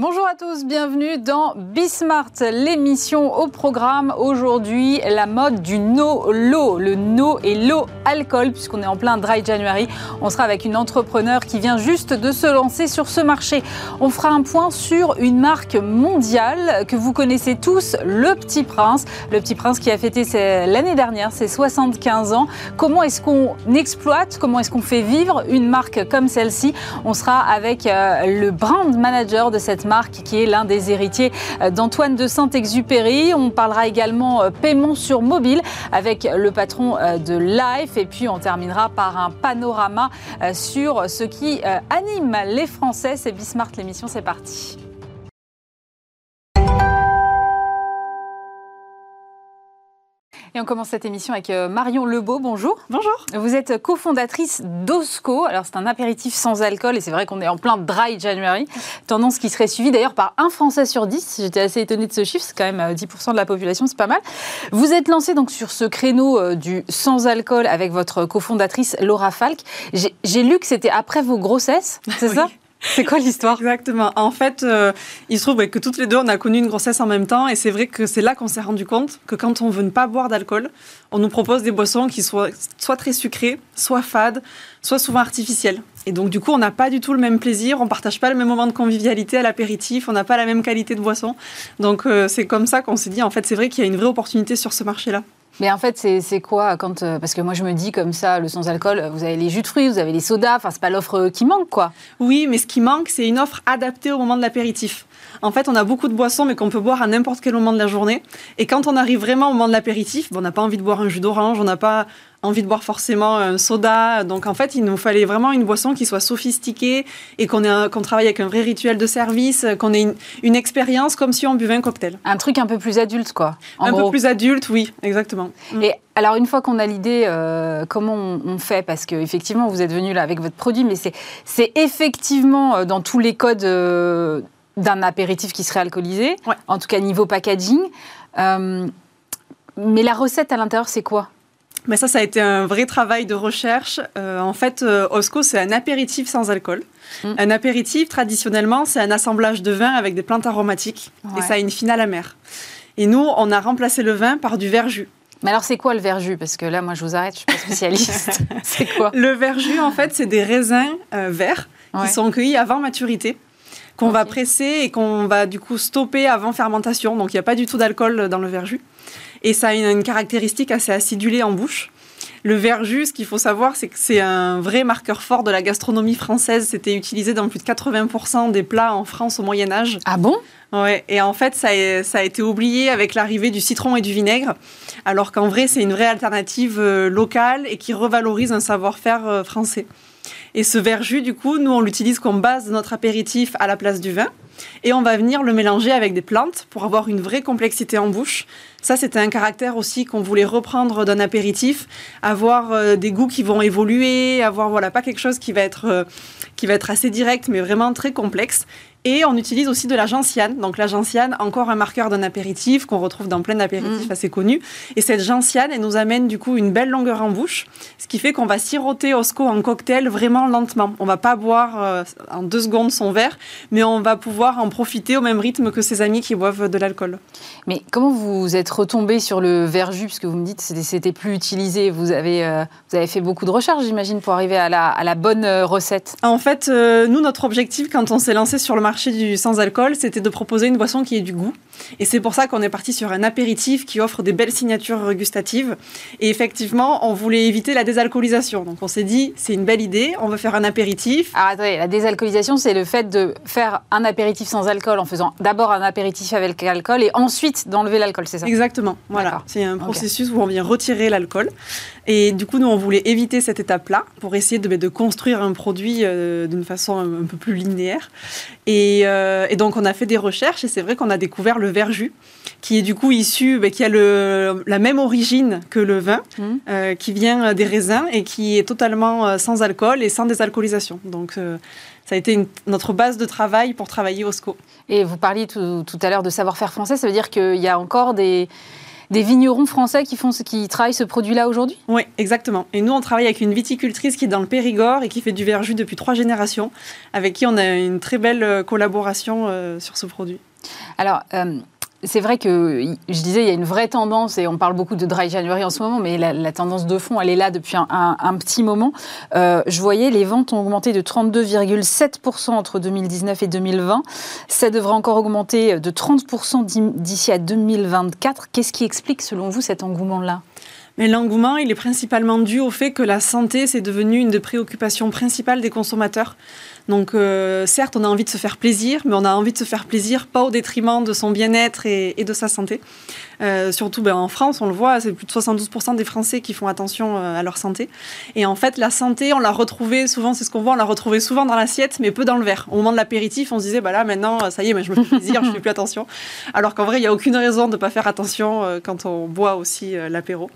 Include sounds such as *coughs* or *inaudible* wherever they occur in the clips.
Bonjour à tous, bienvenue dans Bismart, l'émission au programme aujourd'hui, la mode du no-low, le no et low alcool, puisqu'on est en plein dry January. On sera avec une entrepreneur qui vient juste de se lancer sur ce marché. On fera un point sur une marque mondiale que vous connaissez tous, Le Petit Prince. Le Petit Prince qui a fêté l'année dernière ses 75 ans. Comment est-ce qu'on exploite, comment est-ce qu'on fait vivre une marque comme celle-ci? On sera avec euh, le brand manager de cette marque marque qui est l'un des héritiers euh, d'Antoine de Saint-Exupéry. On parlera également euh, paiement sur mobile avec le patron euh, de Life et puis on terminera par un panorama sur ce qui anime les Français. C'est Bismart l'émission, c'est parti. Et on commence cette émission avec euh, Marion Lebeau. Bonjour. Bonjour. Vous êtes cofondatrice d'Osco. Alors, c'est un apéritif sans alcool et c'est vrai qu'on est en plein dry January. Tendance qui serait suivie d'ailleurs par un Français sur dix. J'étais assez étonnée de ce chiffre. C'est quand même 10% euh, de la population, c'est pas mal. Vous êtes lancé donc sur ce créneau euh, du sans alcool avec votre cofondatrice Laura Falk. J'ai lu que c'était après vos grossesses, c'est *laughs* ça? *laughs* c'est quoi l'histoire? Exactement. En fait, euh, il se trouve que toutes les deux, on a connu une grossesse en même temps. Et c'est vrai que c'est là qu'on s'est rendu compte que quand on veut ne pas boire d'alcool, on nous propose des boissons qui soient soit très sucrées, soit fades, soit souvent artificielles. Et donc, du coup, on n'a pas du tout le même plaisir. On partage pas le même moment de convivialité à l'apéritif. On n'a pas la même qualité de boisson. Donc, euh, c'est comme ça qu'on s'est dit, en fait, c'est vrai qu'il y a une vraie opportunité sur ce marché-là. Mais en fait, c'est quoi quand euh, parce que moi je me dis comme ça, le sans alcool, vous avez les jus de fruits, vous avez les sodas, enfin c'est pas l'offre qui manque quoi. Oui, mais ce qui manque, c'est une offre adaptée au moment de l'apéritif. En fait, on a beaucoup de boissons, mais qu'on peut boire à n'importe quel moment de la journée. Et quand on arrive vraiment au moment de l'apéritif, on n'a pas envie de boire un jus d'orange, on n'a pas envie de boire forcément un soda. Donc en fait, il nous fallait vraiment une boisson qui soit sophistiquée et qu'on travaille avec un vrai rituel de service, qu'on ait une, expérience comme si on buvait un cocktail. Un truc un peu plus adulte, quoi. un peu plus adulte, oui, exactement. Mm. Et alors une fois qu'on a l'idée, euh, comment on, fait? Parce qu'effectivement, vous êtes venu là avec votre produit, mais c'est effectivement euh, dans tous les codes euh, d'un apéritif qui serait alcoolisé, en tout cas niveau packaging. mais la recette à l'intérieur, c'est quoi? Mais ça, ça a été un vrai travail de recherche. Euh, en fait, euh, Osco, c'est un apéritif sans alcool. Mm. Un apéritif, traditionnellement, c'est un assemblage de vin avec des plantes aromatiques. Et ça a une finale amère. Et nous, on a remplacé le vin par du verjus. Mais alors, c'est quoi le verjus? Parce que là, moi, je vous arrête, je suis pas spécialiste. *laughs* c'est quoi? Le verjus, en fait, c'est des raisins euh, verts qui sont cueillis avant maturité qu'on va presser et qu'on va du coup stopper avant fermentation. Donc il n'y a pas du tout d'alcool dans le verjus et ça a une, caractéristique assez acidulée en bouche. Le verjus, ce qu'il faut savoir, c'est que c'est un vrai marqueur fort de la gastronomie française. C'était utilisé dans plus de 80% des plats en France au Moyen Âge. Ah bon? Ouais, et en fait, ça a, ça a été oublié avec l'arrivée du citron et du vinaigre, alors qu'en vrai, c'est une vraie alternative euh, locale et qui revalorise un savoir-faire euh, français. Et ce verjus, du coup, nous, on l'utilise comme base de notre apéritif à la place du vin. Et on va venir le mélanger avec des plantes pour avoir une vraie complexité en bouche. Ça, c'était un caractère aussi qu'on voulait reprendre d'un apéritif, avoir euh, des goûts qui vont évoluer, avoir voilà pas quelque chose qui va être euh, qui va être assez direct, mais vraiment très complexe. Et on utilise aussi de la gentiane. Donc la gentiane, encore un marqueur d'un apéritif qu'on retrouve dans plein d'apéritifs mm. assez connus. Et cette gentiane, elle nous amène du coup une belle longueur en bouche, ce qui fait qu'on va siroter Osco en cocktail vraiment lentement. On va pas boire euh, en deux secondes son verre, mais on va pouvoir en profiter au même rythme que ses amis qui boivent de l'alcool. Mais comment vous êtes retombé sur le verjus, puisque vous me dites que c'était plus utilisé Vous avez, euh, vous avez fait beaucoup de recherches, j'imagine, pour arriver à la, à la bonne euh, recette. En fait, nous, notre objectif quand on s'est lancé sur le marché marché du sans-alcool, c'était de proposer une boisson qui ait du goût. Et c'est pour ça qu'on est parti sur un apéritif qui offre des belles signatures gustatives. Et effectivement, on voulait éviter la désalcoolisation. Donc on s'est dit, c'est une belle idée, on veut faire un apéritif. Alors attendez, la désalcoolisation, c'est le fait de faire un apéritif sans alcool en faisant d'abord un apéritif avec l'alcool et ensuite d'enlever l'alcool, c'est ça? Exactement, voilà. C'est un processus où on vient retirer l'alcool. Et du coup, nous, on voulait éviter cette étape-là pour essayer de, de construire un produit euh, d'une façon un, peu plus linéaire. Euh, et, donc, on a fait des recherches et c'est vrai qu'on a découvert le verjus, qui est du coup issu, bah, qui a le, la même origine que le vin, mmh. euh, qui vient des raisins et qui est totalement sans alcool et sans désalcoolisation. Donc, ça a été notre base de travail pour travailler au SCO. Et vous parliez tout, tout à l'heure de savoir-faire français, ça veut dire qu'il y a encore des des vignerons français qui, font, qui travaillent ce produit-là aujourd'hui? Oui, exactement. Et nous, on travaille avec une viticultrice qui est dans le Périgord et qui fait du verjus depuis trois générations, avec qui on a une très belle collaboration sur ce produit. Alors, c'est vrai que je disais, il y a une vraie tendance, et on parle beaucoup de dry January en ce moment, mais la, tendance de fond, elle est là depuis un, petit moment. Euh, je voyais, les ventes ont augmenté de 32,7% entre 2019 et 2020. Ça devrait encore augmenter de 30% d'ici à 2024. Qu'est-ce qui explique, selon vous, cet engouement-là? Mais l'engouement, il est principalement dû au fait que la santé, c'est devenu une des préoccupations principales des consommateurs. Donc euh, certes, on a envie de se faire plaisir, mais on a envie de se faire plaisir pas au détriment de son bien-être et, de sa santé. Euh, surtout ben, en France, on le voit, c'est plus de 72% des Français qui font attention euh, à leur santé. Et en fait, la santé, on l'a retrouvée souvent, c'est ce qu'on voit, on l'a retrouvée souvent dans l'assiette, mais peu dans le verre. Au moment de l'apéritif, on se disait, bah là maintenant, ça y est, je me fais plaisir, je fais plus attention. Alors qu'en vrai, il n'y a aucune raison de ne pas faire attention quand on boit aussi l'apéro.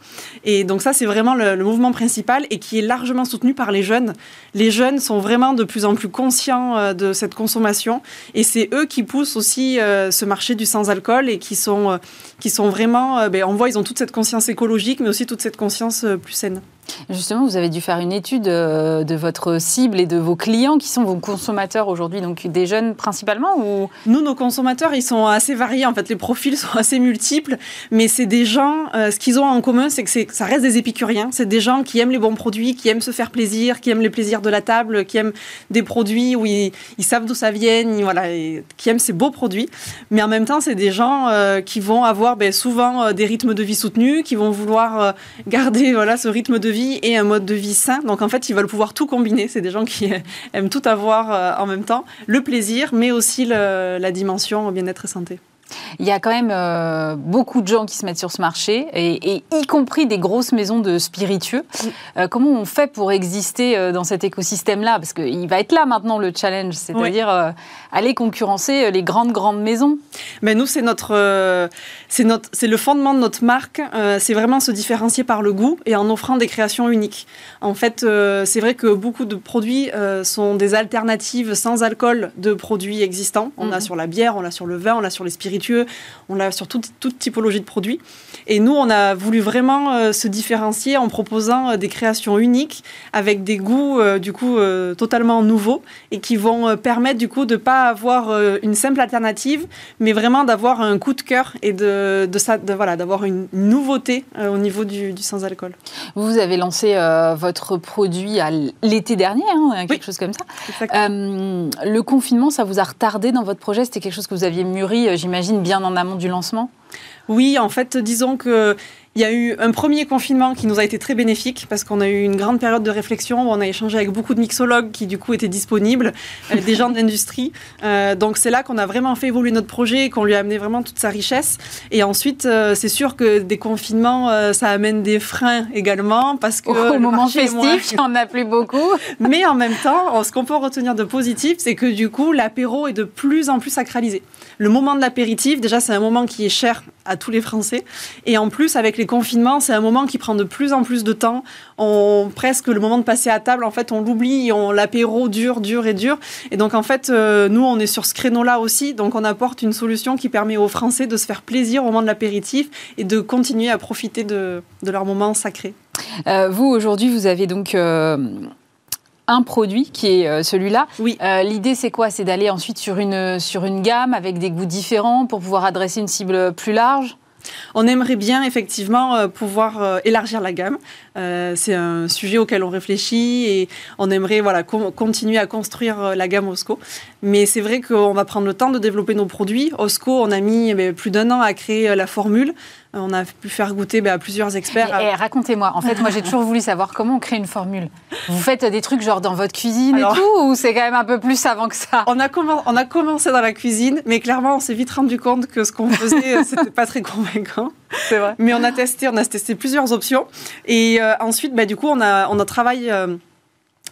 Et donc ça, c'est vraiment le, le, mouvement principal et qui est largement soutenu par les jeunes. Les jeunes sont vraiment de plus en plus conscients euh, de cette consommation et c'est eux qui poussent aussi euh, ce marché du sans-alcool et qui sont, euh, qui sont vraiment, ben, on voit, ils ont toute cette conscience écologique mais aussi toute cette conscience plus saine. Justement, vous avez dû faire une étude euh, de votre cible et de vos clients qui sont vos consommateurs aujourd'hui, donc des jeunes principalement ou? Nous, nos consommateurs, ils sont assez variés. En fait, les profils sont *laughs* assez multiples, mais c'est des gens. Euh, ce qu'ils ont en commun, c'est que ça reste des épicuriens. C'est des gens qui aiment les bons produits, qui aiment se faire plaisir, qui aiment les plaisirs de la table, qui aiment des produits où ils, savent d'où ça vient, voilà, qui aiment ces beaux produits. Mais en même temps, c'est des gens euh, qui vont avoir ben, souvent des rythmes de vie soutenus, qui vont vouloir garder *laughs* voilà ce rythme de vie et un mode de vie sain. Donc en fait, ils veulent pouvoir tout combiner. C'est des gens qui *laughs* aiment tout avoir euh, en même temps, le plaisir, mais aussi la dimension bien-être et santé. Il y a quand même euh, beaucoup de gens qui se mettent sur ce marché, et, y compris des grosses maisons de spiritueux. Euh, comment on fait pour exister euh, dans cet écosystème-là? Parce qu'il va être là maintenant le challenge, c'est-à-dire aller concurrencer les grandes, grandes maisons. Mais nous, c'est notre, c'est notre, c'est le fondement de notre marque. c'est vraiment se différencier par le goût et en offrant des créations uniques. En fait, c'est vrai que beaucoup de produits sont des alternatives sans alcool de produits existants. On a mm. sur la bière, on a sur le vin, on a sur les spiritueux on l'a sur toute, typologie de produits. Et nous, on a voulu vraiment euh, se différencier en proposant euh, des créations uniques avec des goûts euh, du coup totalement nouveaux et qui vont permettre du coup de pas avoir une simple alternative, mais vraiment d'avoir un coup de cœur et de, de, voilà d'avoir une nouveauté au niveau du, sans alcool. Vous avez lancé votre produit à l'été dernier, hein, quelque chose comme ça. le confinement, ça vous a retardé dans votre projet? C'était quelque chose que vous aviez mûri, j'imagine bien en amont du lancement? Oui, en fait, disons que il y a eu un premier confinement qui nous a été très bénéfique parce qu'on a eu une grande période de réflexion où on a échangé avec beaucoup de mixologues qui du coup étaient disponibles, euh, *laughs* des gens de l'industrie. Euh, donc c'est là qu'on a vraiment fait évoluer notre projet et qu'on lui a amené vraiment toute sa richesse. Et ensuite, euh, c'est sûr que des confinements, ça amène des freins également parce que au moment festif, il n'y en a plus beaucoup. *laughs* Mais en même temps, ce qu'on peut retenir de positif, c'est que du coup, l'apéro est de plus en plus sacralisé. Le moment de l'apéritif, déjà, c'est un moment qui est cher à tous les Français. Et en plus, avec les confinements, c'est un moment qui prend de plus en plus de temps. On, presque le moment de passer à table, en fait, on l'oublie, on l'apéro dure, dure et dure. Et donc, en fait, euh, nous, on est sur ce créneau-là aussi. Donc, on apporte une solution qui permet aux Français de se faire plaisir au moment de l'apéritif et de continuer à profiter de, de leur moment sacré. Euh, vous, aujourd'hui, vous avez donc... Euh, un produit qui est celui-là. Oui. Euh, l'idée, c'est quoi? C'est d'aller ensuite sur une, sur une gamme avec des goûts différents pour pouvoir adresser une cible plus large? On aimerait bien effectivement euh, pouvoir élargir la gamme. c'est un sujet auquel on réfléchit et on aimerait voilà, continuer à construire la gamme Osco. Mais c'est vrai qu'on va prendre le temps de développer nos produits. Osco, on a mis eh plus d'un an à créer la formule. On a pu faire goûter bah, à plusieurs experts. Et, racontez-moi, en fait, moi j'ai toujours voulu savoir comment on crée une formule. Vous faites des trucs genre dans votre cuisine et tout, ou c'est quand même un peu plus avant que ça? On a, on a commencé dans la cuisine, mais clairement on s'est vite rendu compte que ce qu'on faisait, c'était pas très convaincant. *laughs* C'est vrai. Mais on a testé, on a testé plusieurs options. Et euh, ensuite, bah, du coup, on a, on a travaillé. Euh,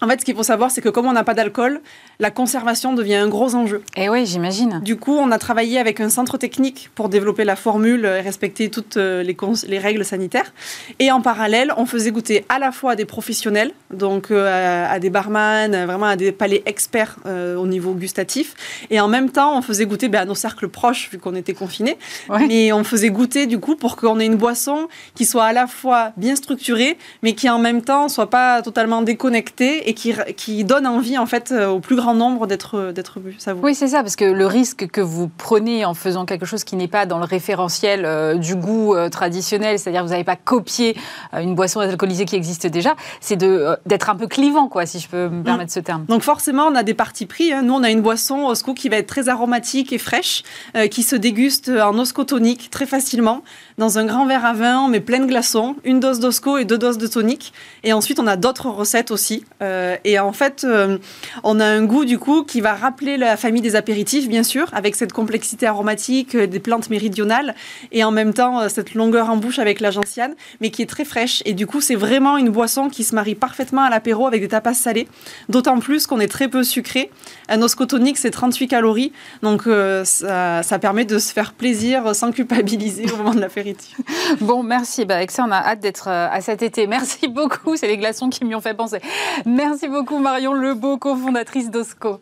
En fait, ce qu'il faut savoir, c'est que comme on n'a pas d'alcool, la conservation devient un gros enjeu. Et eh oui, j'imagine. Du coup, on a travaillé avec un centre technique pour développer la formule et respecter toutes euh, les, les règles sanitaires. Et en parallèle, on faisait goûter à la fois à des professionnels, donc euh, à, des barman, vraiment à des palais experts euh, au niveau gustatif. Et en même temps, on faisait goûter ben, à nos cercles proches, vu qu'on était confinés. Mais on faisait goûter, du coup, pour qu'on ait une boisson qui soit à la fois bien structurée, mais qui en même temps soit pas totalement déconnectée qui, qui donne envie en fait au plus grand nombre d'être d'être bu. Ça Oui, c'est ça, parce que le risque que vous prenez en faisant quelque chose qui n'est pas dans le référentiel euh, du goût euh, traditionnel, c'est-à-dire vous n'avez pas copié une boisson alcoolisée qui existe déjà, c'est d'être un peu clivant, quoi, si je peux me mm. permettre ce terme. Donc forcément, on a des parties pris. Hein. Nous, on a une boisson Osco qui va être très aromatique et fraîche, qui se déguste en oscotonique très facilement dans un grand verre à vin, on met plein de glaçons, une dose d'osco et deux doses de tonique. Et ensuite, on a d'autres recettes aussi. Euh, et en fait, euh, on a un goût du coup qui va rappeler la famille des apéritifs, bien sûr, avec cette complexité aromatique euh, des plantes méridionales et en même temps cette longueur en bouche avec la gentiane, mais qui est très fraîche. Et du coup, c'est vraiment une boisson qui se marie parfaitement à l'apéro avec des tapas salés. D'autant plus qu'on est très peu sucré. Un osco tonique, c'est 38 calories. Donc, ça, permet de se faire plaisir sans culpabiliser au moment de l'apéro. *laughs* Bon, merci. Bah, avec ça, on a hâte d'être euh, à cet été. Merci *laughs* beaucoup. C'est les glaçons qui m'y ont fait penser. Merci beaucoup, Marion Lebeau, cofondatrice d'OSCO.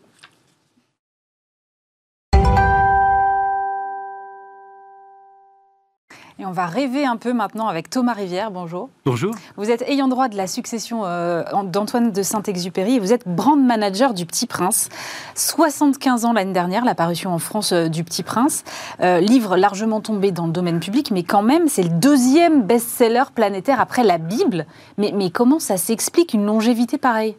Et on va rêver un peu maintenant avec Thomas Rivière. Bonjour. Bonjour. Vous êtes ayant droit de la succession euh, d'Antoine de Saint-Exupéry et vous êtes brand manager du Petit Prince. 75 ans l'année dernière, l'apparition en France euh, du Petit Prince. Euh, livre largement tombé dans le domaine public, mais quand même, c'est le deuxième best-seller planétaire après la Bible. Mais, mais comment ça s'explique une longévité pareille?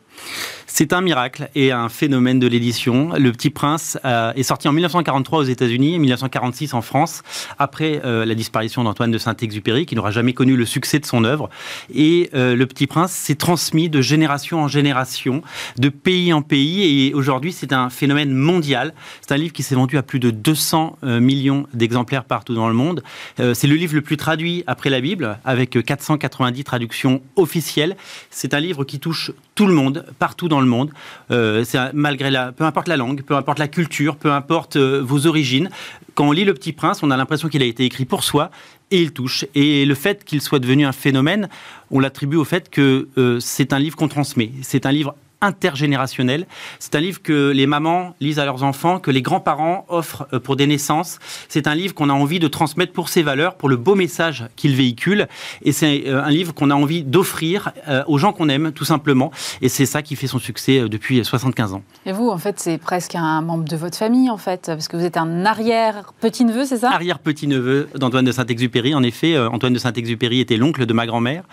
C'est un miracle et un phénomène de l'édition. Le Petit Prince euh, est sorti en 1943 aux États-Unis et 1946 en France, après euh, la disparition d'Antoine de Saint-Exupéry, qui n'aura jamais connu le succès de son œuvre. Et euh, Le Petit Prince s'est transmis de génération en génération, de pays en pays, et aujourd'hui c'est un phénomène mondial. C'est un livre qui s'est vendu à plus de 200 millions d'exemplaires partout dans le monde. c'est le livre le plus traduit après la Bible, avec 490 traductions officielles. C'est un livre qui touche tout le monde, partout dans le monde. Euh, malgré la, peu importe la langue, peu importe la culture, peu importe euh, vos origines. Quand on lit Le Petit Prince, on a l'impression qu'il a été écrit pour soi et il touche. Et le fait qu'il soit devenu un phénomène, on l'attribue au fait que euh, c'est un livre qu'on transmet. C'est un livre intergénérationnel. C'est un livre que les mamans lisent à leurs enfants, que les grands-parents offrent euh, pour des naissances. C'est un livre qu'on a envie de transmettre pour ses valeurs, pour le beau message qu'il véhicule. Et c'est euh, un livre qu'on a envie d'offrir euh, aux gens qu'on aime, tout simplement. Et c'est ça qui fait son succès depuis 75 ans. Et vous, en fait, c'est presque un membre de votre famille, en fait, parce que vous êtes un arrière-petit-neveu, c'est ça? Arrière-petit-neveu d'Antoine de Saint-Exupéry. En effet, Antoine de Saint-Exupéry était l'oncle de ma grand-mère.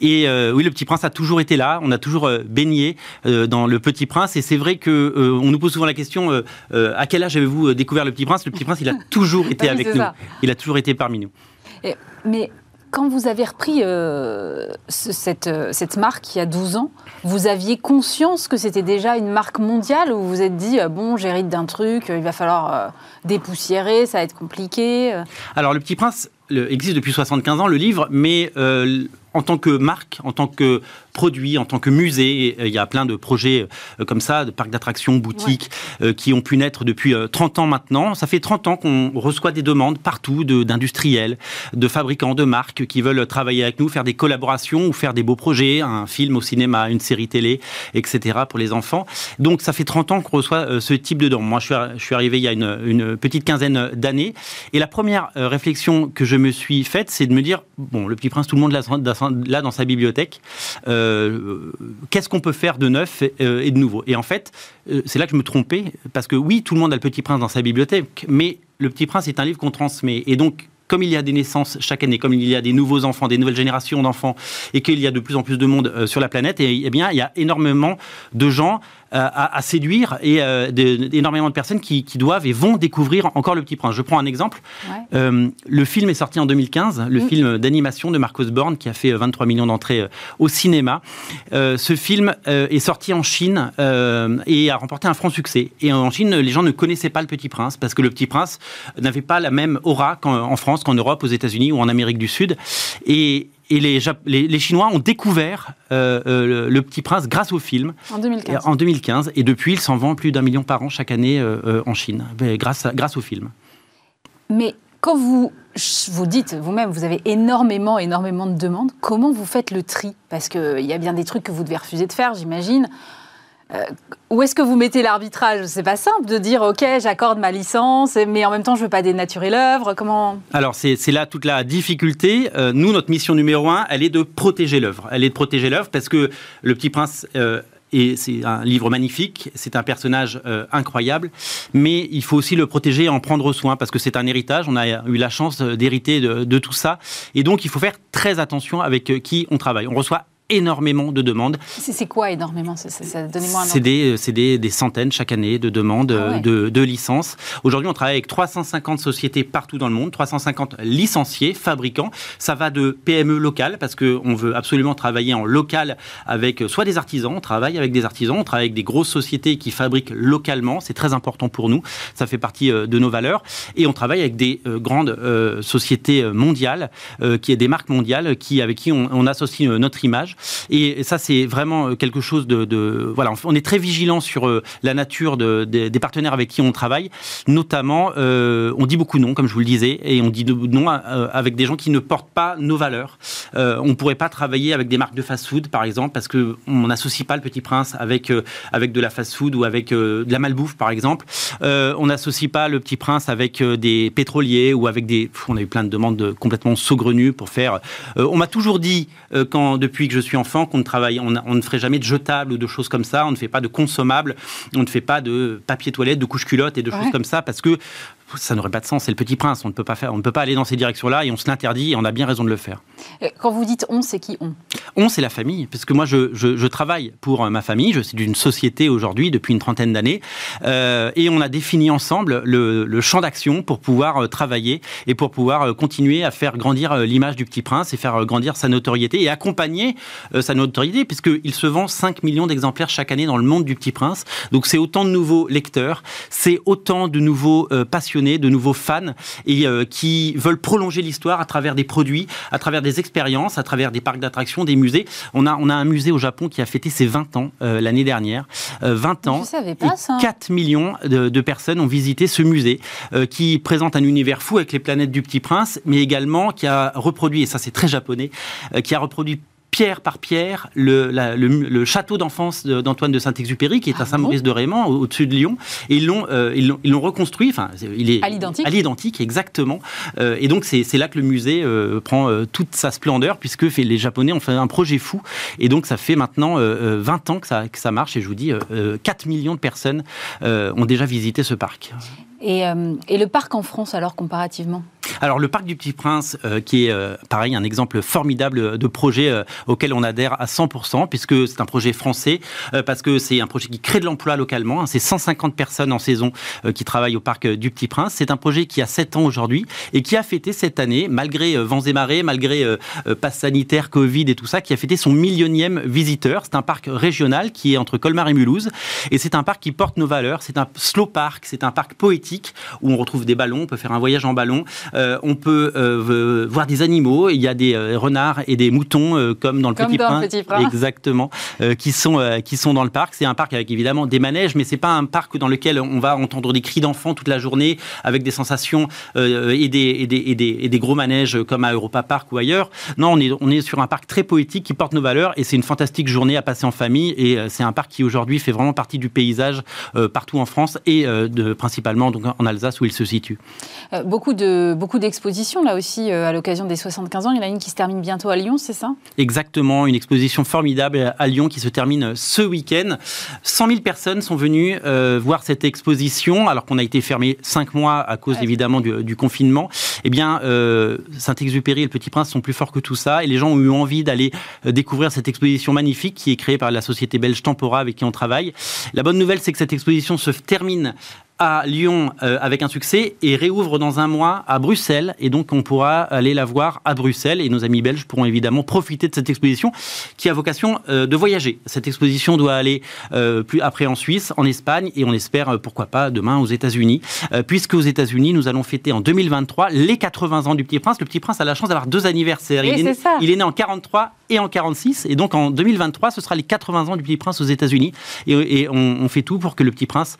Et oui, le petit prince a toujours été là. On a toujours baigné dans Le Petit Prince. Et c'est vrai que euh, on nous pose souvent la question euh, euh, à quel âge avez-vous découvert Le Petit Prince? Le Petit Prince, il a *laughs* toujours été avec nous. Il a toujours été parmi nous. mais quand vous avez repris cette, cette marque il y a 12 ans, vous aviez conscience que c'était déjà une marque mondiale ou vous vous êtes dit, bon, j'hérite d'un truc, il va falloir dépoussiérer, ça va être compliqué Alors, Le Petit Prince existe depuis 75 ans, le livre, mais en tant que marque, en tant que produit, en tant que musée. Il y a plein de projets euh, comme ça, de parcs d'attractions, boutiques, euh, qui ont pu naître depuis 30 euh, ans maintenant. Ça fait 30 ans qu'on reçoit des demandes partout d'industriels, de, fabricants, de marques qui veulent travailler avec nous, faire des collaborations ou faire des beaux projets, un film au cinéma, une série télé, etc. pour les enfants. Donc ça fait 30 ans qu'on reçoit ce type de demandes. Moi, je suis, arrivé il y a une, une petite quinzaine d'années. Et la première réflexion que je me suis faite, c'est de me dire, bon, le petit prince, tout le monde l'a là dans sa bibliothèque. Euh, qu'est-ce qu'on peut faire de neuf euh, et de nouveau? Et en fait, euh, c'est là que je me trompais, parce que oui, tout le monde a le Petit Prince dans sa bibliothèque, mais le Petit Prince est un livre qu'on transmet. Et donc, comme il y a des naissances chaque année, comme il y a des nouveaux enfants, des nouvelles générations d'enfants, et qu'il y a de plus en plus de monde sur la planète, et, eh bien, il y a énormément de gens euh, à, séduire et euh, énormément de personnes qui, doivent et vont découvrir encore Le Petit Prince. Je prends un exemple. Euh, le film est sorti en 2015, le mm. film d'animation de Marcos Born qui a fait 23 millions d'entrées au cinéma. ce film est sorti en Chine et a remporté un franc succès. Et en Chine, les gens ne connaissaient pas Le Petit Prince parce que Le Petit Prince n'avait pas la même aura qu'en France, qu'en Europe, aux États-Unis ou en Amérique du Sud. Et et les, les, Chinois ont découvert le, Petit Prince grâce au film. En 2015. En 2015. Et depuis, il s'en vend plus d'un million par an chaque année en Chine, grâce, grâce au film. Mais quand vous vous dites vous-même, vous avez énormément, énormément de demandes. Comment vous faites le tri? Parce qu'il y a bien des trucs que vous devez refuser de faire, j'imagine. Euh, où est-ce que vous mettez l'arbitrage? C'est pas simple de dire ok, j'accorde ma licence, mais en même temps je veux pas dénaturer l'œuvre. Comment? Alors c'est là toute la difficulté. Euh, nous, notre mission numéro un, elle est de protéger l'œuvre. Elle est de protéger l'œuvre parce que le Petit Prince. Euh, c'est un livre magnifique, c'est un personnage incroyable, mais il faut aussi le protéger et en prendre soin parce que c'est un héritage. On a eu la chance d'hériter de, de, tout ça, et donc il faut faire très attention avec qui on travaille. On reçoit énormément de demandes. C'est quoi énormément? C'est des, des, des, centaines chaque année de demandes ah de, de, licences. Aujourd'hui, on travaille avec 350 sociétés partout dans le monde, 350 licenciés, fabricants. Ça va de PME locales, parce qu'on veut absolument travailler en local avec soit des artisans, on travaille avec des artisans, on travaille avec des grosses sociétés qui fabriquent localement, c'est très important pour nous, ça fait partie euh, de nos valeurs. Et on travaille avec des euh, grandes euh, sociétés mondiales, qui est des marques mondiales, qui, avec qui on, on associe notre image. Et ça, c'est vraiment euh, quelque chose de, Voilà, on est très vigilant sur euh, la nature des partenaires avec qui on travaille. Notamment, euh, on dit beaucoup non, comme je vous le disais, et on dit non avec des gens qui ne portent pas nos valeurs. on ne pourrait pas travailler avec des marques de fast-food, par exemple, parce qu'on n'associe pas le Petit Prince avec, avec de la fast-food ou avec de la malbouffe, par exemple. on n'associe pas le Petit Prince avec des pétroliers ou avec des... On a eu plein de demandes complètement saugrenues pour faire... on m'a toujours dit, quand depuis que je suis enfant qu'on ne travaille, on, ne ferait jamais de jetables ou de choses comme ça, on ne fait pas de consommables, on ne fait pas de papier toilette, de couche culotte et de choses comme ça parce que ça n'aurait pas de sens. C'est le petit prince. On ne peut pas faire, on ne peut pas aller dans ces directions-là et on se l'interdit et on a bien raison de le faire. Quand vous dites on, c'est qui on? On, c'est la famille, parce que moi, je, je, travaille pour euh, ma famille. Je suis d'une société aujourd'hui depuis une trentaine d'années euh, et on a défini ensemble le, le champ d'action pour pouvoir euh, travailler et pour pouvoir continuer à faire grandir l'image du petit prince et faire grandir sa notoriété et accompagner sa notoriété, puisqu'il se vend 5 millions d'exemplaires chaque année dans le monde du petit prince. Donc c'est autant de nouveaux lecteurs, c'est autant de nouveaux passionnés de nouveaux fans et euh, qui veulent prolonger l'histoire à travers des produits, à travers des expériences, à travers des parcs d'attractions, des musées. On a, on a un musée au Japon qui a fêté ses 20 ans euh, l'année dernière. 20 euh, ans. Je pas, ça. 4 millions de, personnes ont visité ce musée qui présente un univers fou avec les planètes du Petit Prince, mais également qui a reproduit, et ça c'est très japonais, qui a reproduit pierre par pierre le, le, château d'enfance d'Antoine de Saint-Exupéry, qui est à ah Saint-Maurice de Raymond, au-dessus de Lyon. Et ils l'ont, euh, ils l'ont, reconstruit. Enfin, il est à l'identique. À l'identique, exactement. Euh, et donc c'est, là que le musée euh, prend toute sa splendeur, puisque les Japonais ont fait un projet fou. Et donc ça fait maintenant 20 ans que ça, que ça marche. Et je vous dis, 4 millions de personnes ont déjà visité ce parc. Et, et le parc en France, alors, comparativement? Alors le parc du Petit Prince, euh, qui est euh, pareil un exemple formidable de projet euh, auquel on adhère à 100%, puisque c'est un projet français, parce que c'est un projet qui crée de l'emploi localement. Hein. c'est 150 personnes en saison qui travaillent au parc du Petit Prince. C'est un projet qui a 7 ans aujourd'hui et qui a fêté cette année, malgré vents et marées, malgré passe sanitaire, Covid et tout ça, qui a fêté son millionième visiteur. C'est un parc régional qui est entre Colmar et Mulhouse. Et c'est un parc qui porte nos valeurs. C'est un slow park, c'est un parc poétique où on retrouve des ballons, on peut faire un voyage en ballon. Euh, on peut euh, voir des animaux. Il y a des euh, renards et des moutons, comme dans le Petit, Prince, exactement, qui sont qui sont dans le parc. C'est un parc avec évidemment des manèges, mais c'est pas un parc dans lequel on va entendre des cris d'enfants toute la journée avec des sensations et des, et, des, et, des, gros manèges comme à Europa Park ou ailleurs. Non, on est on est sur un parc très poétique qui porte nos valeurs et c'est une fantastique journée à passer en famille. Et c'est un parc qui aujourd'hui fait vraiment partie du paysage partout en France et de, principalement donc en Alsace où il se situe. beaucoup de beaucoup d'expositions là aussi euh, à l'occasion des 75 ans. Il y en a une qui se termine bientôt à Lyon, c'est ça? Exactement, une exposition formidable à Lyon qui se termine ce week-end. 100 000 personnes sont venues euh, voir cette exposition alors qu'on a été fermé 5 mois à cause évidemment du, confinement. Eh bien, euh, Saint-Exupéry et le Petit Prince sont plus forts que tout ça et les gens ont eu envie d'aller découvrir cette exposition magnifique qui est créée par la société belge Tempora avec qui on travaille. La bonne nouvelle, c'est que cette exposition se termine à Lyon euh, avec un succès et réouvre dans un mois à Bruxelles. Et donc, on pourra aller la voir à Bruxelles. Et nos amis belges pourront évidemment profiter de cette exposition qui a vocation euh, de voyager. Cette exposition doit aller euh, plus après en Suisse, en Espagne et on espère, pourquoi pas, demain aux États-Unis. puisque aux États-Unis, nous allons fêter en 2023 les 80 ans du Petit Prince. Le Petit Prince a la chance d'avoir deux anniversaires. il, est, il est né en 43 et en 46. Et donc, en 2023, ce sera les 80 ans du Petit Prince aux États-Unis. Et, on, fait tout pour que le Petit Prince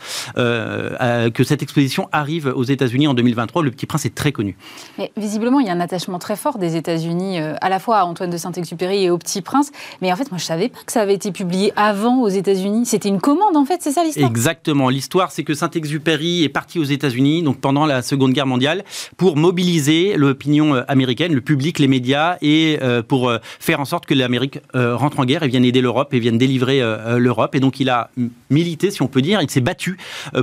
euh, que cette exposition arrive aux États-Unis en 2023. Le Petit Prince est très connu. Mais visiblement, il y a un attachement très fort des États-Unis, euh, à la fois à Antoine de Saint-Exupéry et au Petit Prince. Mais en fait, moi, je savais pas que ça avait été publié avant aux États-Unis. C'était une commande, en fait, c'est ça l'histoire? Exactement. L'histoire, c'est que Saint-Exupéry est parti aux États-Unis, donc pendant la Seconde Guerre mondiale, pour mobiliser l'opinion euh, américaine, le public, les médias, et pour faire en sorte que l'Amérique rentre en guerre et vienne aider l'Europe et vienne délivrer l'Europe. Et donc, il a milité, si on peut dire, il s'est battu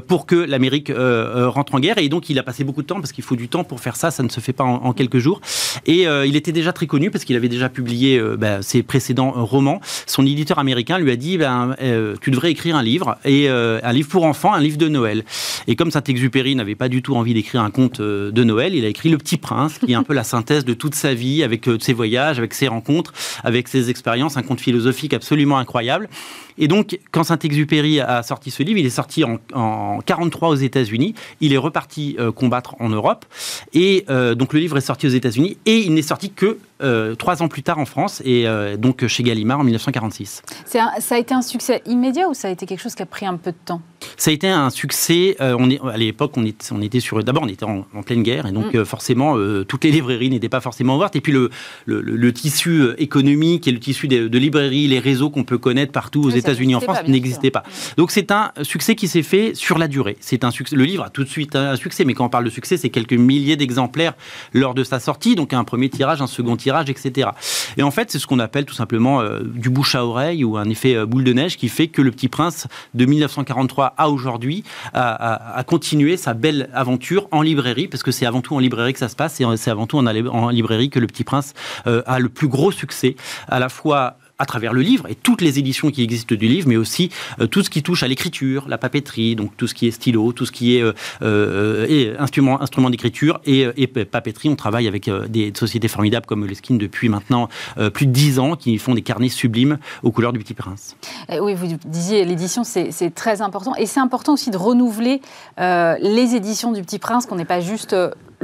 pour que l'Amérique euh, euh, rentre en guerre. Et donc, il a passé beaucoup de temps parce qu'il faut du temps pour faire ça. Ça ne se fait pas en, quelques jours. Et euh, il était déjà très connu parce qu'il avait déjà publié bah, ses précédents romans. Son éditeur américain lui a dit ben, Tu devrais écrire un livre, et un livre pour enfants, un livre de Noël. Et comme Saint-Exupéry n'avait pas du tout envie d'écrire un conte de Noël, il a écrit Le Petit Prince, qui est un peu la synthèse de toute sa vie, avec ses voyages, avec ses rencontres, avec ses expériences, un conte philosophique absolument incroyable. Et donc, quand Saint-Exupéry a sorti ce livre, il est sorti en, en 43 aux États-Unis. Il est reparti euh, combattre en Europe. Et euh, donc, le livre est sorti aux États-Unis et il n'est sorti que euh, trois ans plus tard en France et donc chez Gallimard en 1946. ça a été un succès immédiat ou ça a été quelque chose qui a pris un peu de temps? Ça a été un succès. on est, à l'époque, on, on, était sur. D'abord, on était en, pleine guerre et donc mm. forcément, toutes les librairies n'étaient pas forcément ouvertes. Et puis le, le, tissu économique et le tissu de, de librairies, les réseaux qu'on peut connaître partout aux États-Unis États-Unis, en France, n'existait pas. Donc c'est un succès qui s'est fait sur la durée. C'est un succès. Le livre a tout de suite un succès, mais quand on parle de succès, c'est quelques milliers d'exemplaires lors de sa sortie, donc un premier tirage, un second tirage, etc. Et en fait, c'est ce qu'on appelle tout simplement euh, du bouche à oreille ou un effet euh, boule de neige qui fait que le Petit Prince de 1943 à aujourd'hui a, continué sa belle aventure en librairie, parce que c'est avant tout en librairie que ça se passe, et c'est avant tout en, librairie que le Petit Prince euh, a le plus gros succès, à la fois à travers le livre et toutes les éditions qui existent du livre, mais aussi euh, tout ce qui touche à l'écriture, la papeterie, donc tout ce qui est stylo, tout ce qui est euh, euh instrument, d'écriture et, euh, et, papeterie. On travaille avec des sociétés formidables comme Moleskine depuis maintenant plus de dix ans, qui font des carnets sublimes aux couleurs du Petit Prince. Eh oui, vous disiez l'édition, c'est très important. Et c'est important aussi de renouveler les éditions du Petit Prince, qu'on n'est pas juste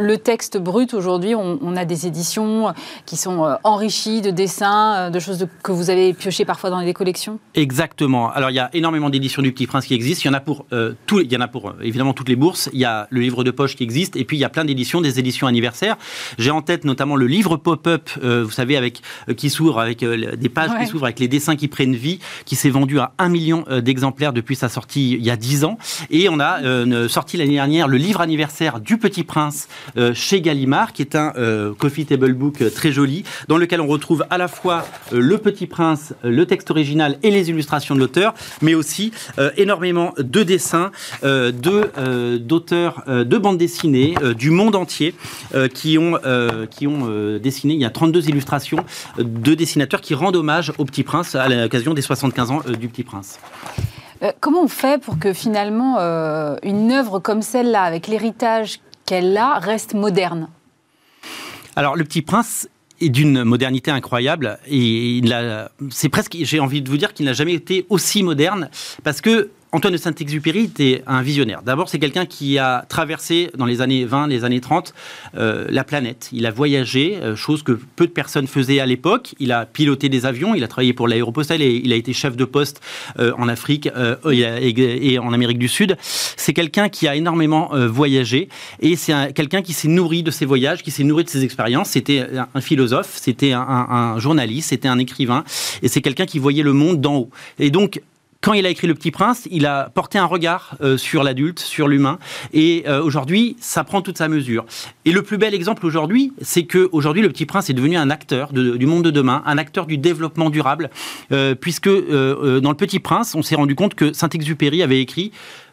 le texte brut, aujourd'hui, on, a des éditions qui sont euh, enrichies de dessins, euh, de choses que vous avez piochées parfois dans les collections Exactement. Alors, il y a énormément d'éditions du Petit Prince qui existent. Il y en a pour, euh, tout, il y en a pour évidemment toutes les bourses. Il y a le livre de poche qui existe. Et puis, il y a plein d'éditions, des éditions anniversaires. J'ai en tête notamment le livre pop-up, vous savez, avec, qui s'ouvre avec des pages qui s'ouvrent avec les dessins qui prennent vie, qui s'est vendu à un million d'exemplaires depuis sa sortie il y a dix ans. Et on a sorti l'année dernière le livre anniversaire du Petit Prince chez Gallimard, qui est un euh, coffee table book euh, très joli, dans lequel on retrouve à la fois Le Petit Prince, le texte original et les illustrations de l'auteur, mais aussi énormément de dessins de d'auteurs de bandes dessinées du monde entier qui ont qui ont dessiné. Il y a 32 illustrations de dessinateurs qui rendent hommage au Petit Prince à l'occasion des 75 ans du Petit Prince. Comment on fait pour que finalement une œuvre comme celle-là, avec l'héritage qu'elle-là reste moderne. Alors, Le Petit Prince est d'une modernité incroyable et c'est presque, j'ai envie de vous dire qu'il n'a jamais été aussi moderne parce que Antoine de Saint-Exupéry était un visionnaire. D'abord, c'est quelqu'un qui a traversé dans les années 20, les années 30, euh, la planète. Il a voyagé, euh, chose que peu de personnes faisaient à l'époque. Il a piloté des avions, il a travaillé pour l'aéropostale et il a été chef de poste euh, en Afrique et, en Amérique du Sud. C'est quelqu'un qui a énormément voyagé et c'est quelqu'un qui s'est nourri de ses voyages, qui s'est nourri de ses expériences. C'était un, philosophe, c'était un, un journaliste, c'était un écrivain et c'est quelqu'un qui voyait le monde d'en haut. Et donc, quand il a écrit Le Petit Prince, il a porté un regard euh, sur l'adulte, sur l'humain, et euh, aujourd'hui, ça prend toute sa mesure. Et le plus bel exemple aujourd'hui, c'est que aujourd'hui, Le Petit Prince est devenu un acteur du monde de demain, un acteur du développement durable, euh, puisque dans Le Petit Prince, on s'est rendu compte que Saint-Exupéry avait écrit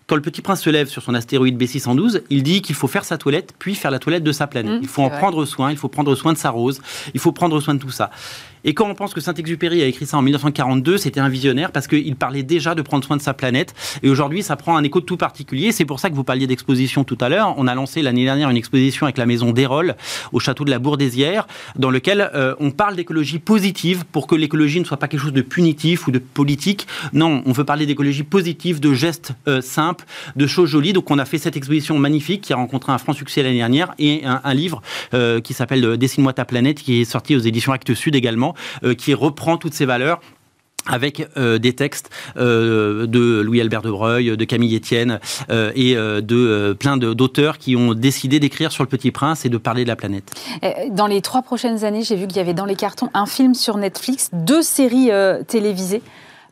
quand le petit prince se lève sur son astéroïde B612, il dit qu'il faut faire sa toilette, puis faire la toilette de sa planète. Mmh, il faut en prendre soin, il faut prendre soin de sa rose, il faut prendre soin de tout ça. Et quand on pense que Saint-Exupéry a écrit ça en 1942, c'était un visionnaire parce qu'il parlait déjà de prendre soin de sa planète. Et aujourd'hui, ça prend un écho tout particulier. C'est pour ça que vous parliez d'exposition tout à l'heure. On a lancé l'année dernière une exposition avec la maison d'Hérol au château de la Bourdésière, dans lequel euh, on parle d'écologie positive pour que l'écologie ne soit pas quelque chose de punitif ou de politique. Non, on veut parler d'écologie positive, de gestes euh, simples, de choses jolies. Donc on a fait cette exposition magnifique qui a rencontré un franc succès l'année dernière et un, livre euh, qui s'appelle Dessine-moi ta planète qui est sorti aux éditions Actes Sud également, qui reprend toutes ces valeurs avec euh, des textes euh, de Louis-Albert de Breuil, de Camille Etienne euh, et de plein d'auteurs qui ont décidé d'écrire sur le Petit Prince et de parler de la planète. Dans les trois prochaines années, j'ai vu qu'il y avait dans les cartons un film sur Netflix, deux séries télévisées.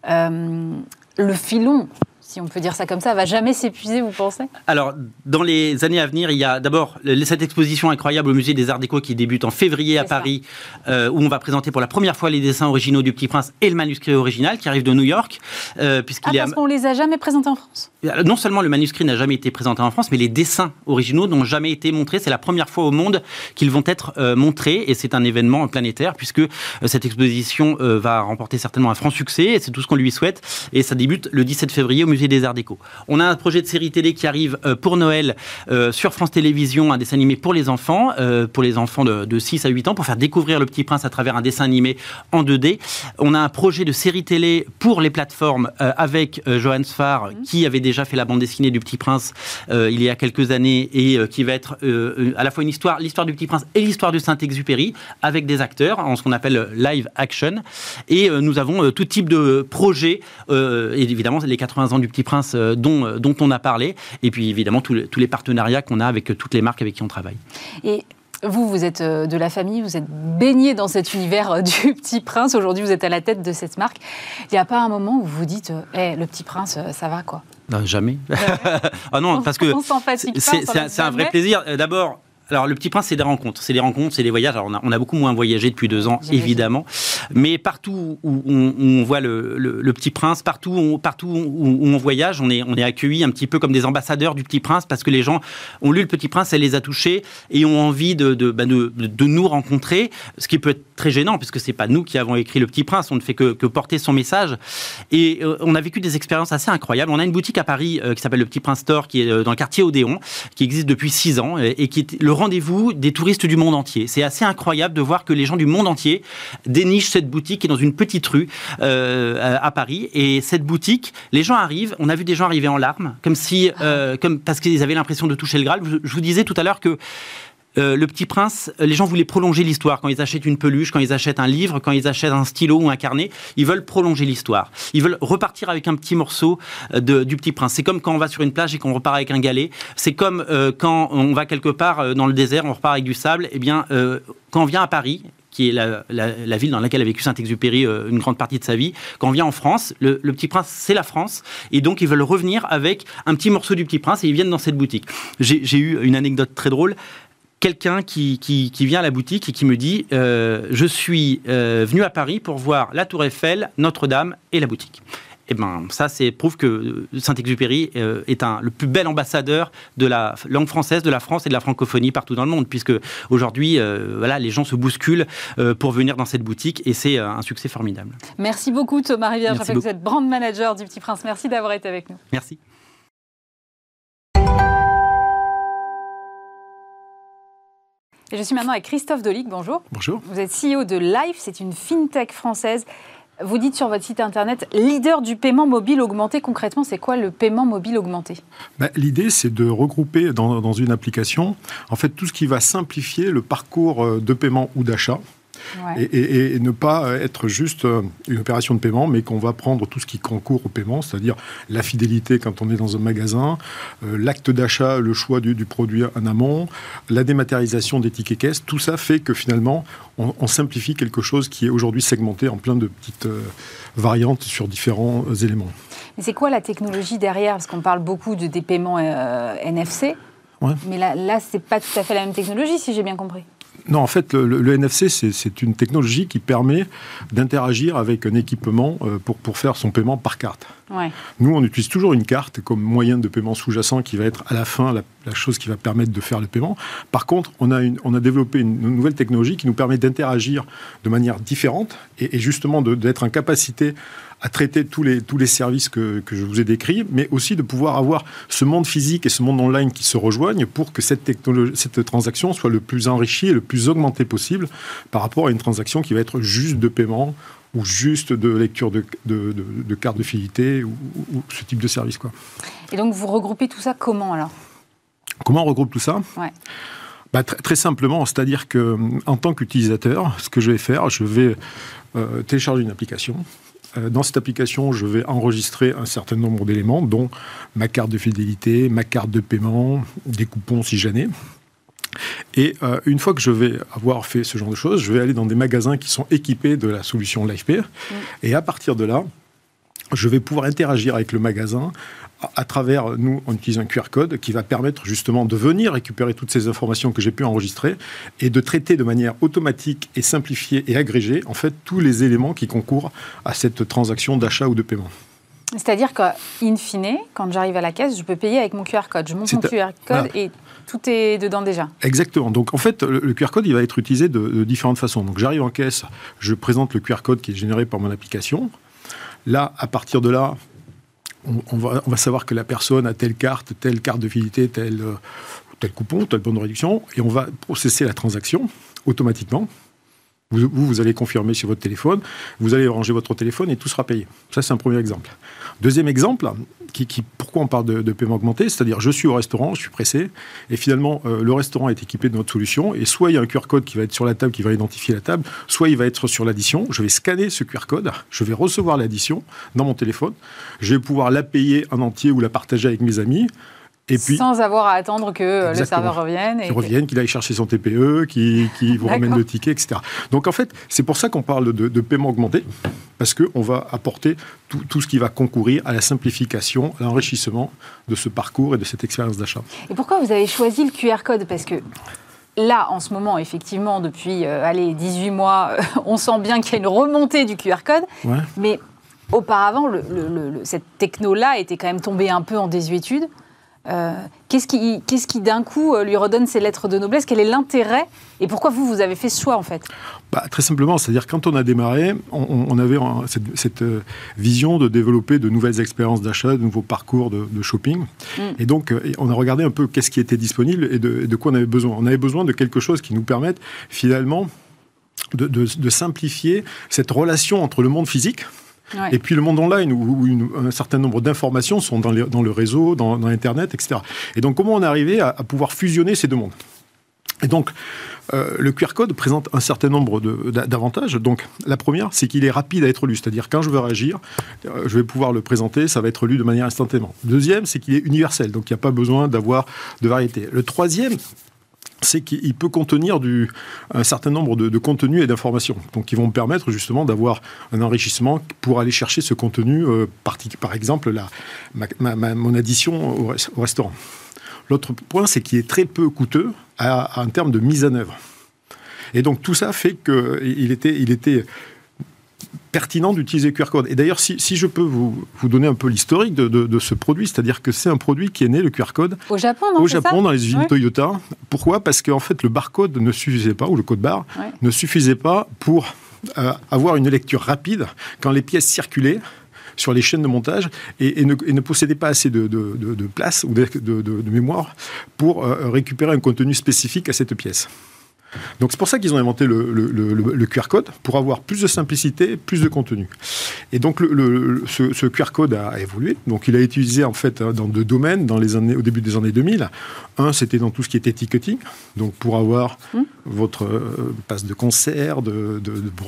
le filon si on peut dire ça comme ça, va jamais s'épuiser, vous pensez? Alors, dans les années à venir, il y a d'abord cette exposition incroyable au Musée des Arts Déco qui débute en février à Paris, euh, où on va présenter pour la première fois les dessins originaux du Petit Prince et le manuscrit original qui arrive de New York. Euh, puisqu'il ah, parce qu'on les a jamais présentés en France? Euh, Non seulement le manuscrit n'a jamais été présenté en France, mais les dessins originaux n'ont jamais été montrés. C'est la première fois au monde qu'ils vont être montrés, et c'est un événement planétaire, puisque cette exposition va remporter certainement un franc succès, et c'est tout ce qu'on lui souhaite. Et ça débute le 17 février au Musée des Arts Déco. On a un projet de série télé qui arrive euh, pour Noël euh, sur France Télévisions, un dessin animé pour les enfants, euh, pour les enfants de, 6 à 8 ans, pour faire découvrir le Petit Prince à travers un dessin animé en 2D. On a un projet de série télé pour les plateformes avec Johan Sfar, mhm. qui avait déjà fait la bande dessinée du Petit Prince il y a quelques années et qui va être à la fois une histoire, l'histoire du Petit Prince et l'histoire de Saint-Exupéry avec des acteurs en ce qu'on appelle live action. Et nous avons tout type de projets, et évidemment les 80 ans du Petit Prince euh, dont, euh, dont on a parlé, et puis évidemment tous les, tous les partenariats qu'on a avec toutes les marques avec qui on travaille. Et vous, vous êtes euh, de la famille, vous êtes baigné dans cet univers *laughs* du Petit Prince. Aujourd'hui, vous êtes à la tête de cette marque. Il n'y a pas un moment où vous vous dites, hey, le Petit Prince, ça va quoi? Non, jamais. *laughs* ah non, parce que c'est un vrai plaisir. D'abord, alors, le Petit Prince, c'est des rencontres. C'est des rencontres, c'est des voyages. Alors, on a, beaucoup moins voyagé depuis deux ans, évidemment. Mais partout où on, voit le, Petit Prince, partout, où, partout où, on voyage, on est, on est accueillis un petit peu comme des ambassadeurs du Petit Prince parce que les gens ont lu le Petit Prince, elle les a touchés et ont envie de, de, bah, nous rencontrer. Ce qui peut être très gênant puisque c'est pas nous qui avons écrit le Petit Prince. On ne fait que, porter son message. Et euh, on a vécu des expériences assez incroyables. On a une boutique à Paris euh, qui s'appelle le Petit Prince Store qui est euh, dans le quartier Odéon, qui existe depuis six ans et, qui est le rendez-vous des touristes du monde entier. C'est assez incroyable de voir que les gens du monde entier dénichent cette boutique qui est dans une petite rue euh, à Paris. Et cette boutique, les gens arrivent. On a vu des gens arriver en larmes, comme si, euh, comme parce qu'ils avaient l'impression de toucher le Graal. Je vous disais tout à l'heure que euh, le Petit Prince, les gens voulaient prolonger l'histoire. Quand ils achètent une peluche, quand ils achètent un livre, quand ils achètent un stylo ou un carnet, ils veulent prolonger l'histoire. Ils veulent repartir avec un petit morceau euh, du Petit Prince. C'est comme quand on va sur une plage et qu'on repart avec un galet. C'est comme euh, quand on va quelque part dans le désert, on repart avec du sable. Eh bien, quand on vient à Paris, qui est la, ville dans laquelle a vécu Saint-Exupéry une grande partie de sa vie. Quand on vient en France, le, le Petit Prince, c'est la France, et donc ils veulent revenir avec un petit morceau du Petit Prince, et ils viennent dans cette boutique. J'ai eu une anecdote très drôle quelqu'un qui, qui, vient à la boutique et qui me dit euh, Je suis euh, venu à Paris pour voir la Tour Eiffel, Notre-Dame et la boutique. Et eh ben, ça, c'est prouve que Saint-Exupéry euh, est un, le plus bel ambassadeur de la langue française, de la France et de la francophonie partout dans le monde, puisque aujourd'hui, voilà, les gens se bousculent pour venir dans cette boutique et c'est un succès formidable. Merci beaucoup, Thomas Rivière. Je rappelle que vous êtes brand manager du Petit Prince. Merci d'avoir été avec nous. Merci. Et je suis maintenant avec Christophe Dolic. Bonjour. Bonjour. Vous êtes CEO de Life, c'est une fintech française. Vous dites sur votre site internet leader du paiement mobile augmenté. Concrètement, c'est quoi le paiement mobile augmenté? Ben, L'idée, c'est de regrouper dans, dans, une application en fait tout ce qui va simplifier le parcours euh, de paiement ou d'achat et, ne pas être juste euh, une opération de paiement, mais qu'on va prendre tout ce qui concourt au paiement, c'est-à-dire la fidélité quand on est dans un magasin, euh, l'acte d'achat, le choix du, produit en amont, la dématérialisation des tickets caisses, tout ça fait que finalement, on, simplifie quelque chose qui est aujourd'hui segmenté en plein de petites euh, variantes sur différents éléments. Mais c'est quoi la technologie derrière? Parce qu'on parle beaucoup de des paiements NFC. Mais là, là ce n'est pas tout à fait la même technologie, si j'ai bien compris. Non, en fait, le, NFC, c'est une technologie qui permet d'interagir avec un équipement euh, pour, pour faire son paiement par carte. Nous, on utilise toujours une carte comme moyen de paiement sous-jacent qui va être à la fin la, chose qui va permettre de faire le paiement. Par contre, on a, on a développé une, nouvelle technologie qui nous permet d'interagir de manière différente et, et justement d'être en capacité à traiter tous les, tous les services que, que, je vous ai décrits, mais aussi de pouvoir avoir ce monde physique et ce monde online qui se rejoignent pour que cette, technologie, cette transaction soit le plus enrichie et le plus augmentée possible par rapport à une transaction qui va être juste de paiement ou juste de lecture de, de, de, carte de fidélité ou, ce type de service. Quoi. Et donc vous regroupez tout ça comment alors? Comment on regroupe tout ça? Ouais. Bah, très, simplement, c'est-à-dire que en tant qu'utilisateur, ce que je vais faire, je vais euh, télécharger une application euh, dans cette application, je vais enregistrer un certain nombre d'éléments, dont ma carte de fidélité, ma carte de paiement, des coupons si j'en ai. Et euh, une fois que je vais avoir fait ce genre de choses, je vais aller dans des magasins qui sont équipés de la solution LifePay. Mm. Et à partir de là, je vais pouvoir interagir avec le magasin à travers, nous, on utilise un QR code qui va permettre justement de venir récupérer toutes ces informations que j'ai pu enregistrer et de traiter de manière automatique et simplifiée et agrégée, en fait, tous les éléments qui concourent à cette transaction d'achat ou de paiement. C'est-à-dire qu'in fine, quand j'arrive à la caisse, je peux payer avec mon QR code. Je monte mon QR code et tout est dedans déjà. Exactement. Donc en fait, le, QR code, il va être utilisé de, différentes façons. Donc j'arrive en caisse, je présente le QR code qui est généré par mon application. Là, à partir de là, on, va, savoir que la personne a telle carte, telle carte de fidélité, tel, euh, coupon, telle bonne réduction, et on va processer la transaction automatiquement. Vous, allez confirmer sur votre téléphone, vous allez ranger votre téléphone et tout sera payé. Ça, c'est un premier exemple. Deuxième exemple, pourquoi on parle de, paiement augmenté C'est-à-dire, je suis au restaurant, je suis pressé, et finalement, euh, le restaurant est équipé de notre solution, et soit il y a un QR code qui va être sur la table, qui va identifier la table, soit il va être sur l'addition. Je vais scanner ce QR code, je vais recevoir l'addition dans mon téléphone, je vais pouvoir la payer en entier ou la partager avec mes amis. Et puis, Sans avoir à attendre que le serveur revienne. Qu'il revienne, qu'il aille chercher son TPE, qu'il vous ramène le ticket, etc. Donc en fait, c'est pour ça qu'on parle de, paiement augmenté, parce qu'on va apporter tout, tout, ce qui va concourir à la simplification, à l'enrichissement de ce parcours et de cette expérience d'achat. Et pourquoi vous avez choisi le QR code? Parce que là, en ce moment, effectivement, depuis euh, allez, 18 mois, *laughs* on sent bien qu'il y a une remontée du QR code. Mais auparavant, le, cette techno-là était quand même tombée un peu en désuétude. Euh, qu'est-ce qui, qu'est-ce qui d'un coup euh, lui redonne ses lettres de noblesse? Quel est l'intérêt? Et pourquoi vous, vous avez fait ce choix en fait? Bah, Très simplement, c'est-à-dire quand on a démarré, on, avait cette, euh, vision de développer de nouvelles expériences d'achat, de nouveaux parcours de, shopping. Mm. Et donc, on a regardé un peu qu'est-ce qui était disponible et de, quoi on avait besoin. On avait besoin de quelque chose qui nous permette finalement de, de simplifier cette relation entre le monde physique, et puis le monde online, où, un certain nombre d'informations sont dans, dans, le réseau, dans, Internet, etc. Et donc comment on est arrivé à, pouvoir fusionner ces deux mondes? Et donc, euh, le QR code présente un certain nombre d'avantages. Donc, la première, c'est qu'il est rapide à être lu. C'est-à-dire, quand je veux réagir, euh, je vais pouvoir le présenter, ça va être lu de manière instantanée. Deuxième, c'est qu'il est universel. Donc, il n'y a pas besoin d'avoir de variété. Le troisième, c'est qu'il peut contenir un certain nombre de, contenus et d'informations, donc qui vont me permettre justement d'avoir un enrichissement pour aller chercher ce contenu, euh, par, exemple mon addition au, restaurant. L'autre point, c'est qu'il est très peu coûteux en termes de mise en œuvre. Et donc tout ça fait qu'il était, il était pertinent d'utiliser QR code. Et d'ailleurs, si, je peux vous, vous donner un peu l'historique de, ce produit, c'est-à-dire que c'est un produit qui est né, le QR code, au Japon, au Japon dans les usines Toyota. Pourquoi? Parce qu'en fait, le barcode ne suffisait pas, ou le code barre, ne suffisait pas pour euh, avoir une lecture rapide quand les pièces circulaient sur les chaînes de montage et, ne, et possédait pas assez de, place ou de, mémoire pour euh, récupérer un contenu spécifique à cette pièce. Donc c'est pour ça qu'ils ont inventé le, QR code, pour avoir plus de simplicité, plus de contenu. Et donc ce, QR code a évolué. Donc il a été utilisé en fait dans deux domaines dans les années, au début des années 2000. Un, c'était dans tout ce qui était ticketing, donc pour avoir mmh. votre euh, passe de concert, de,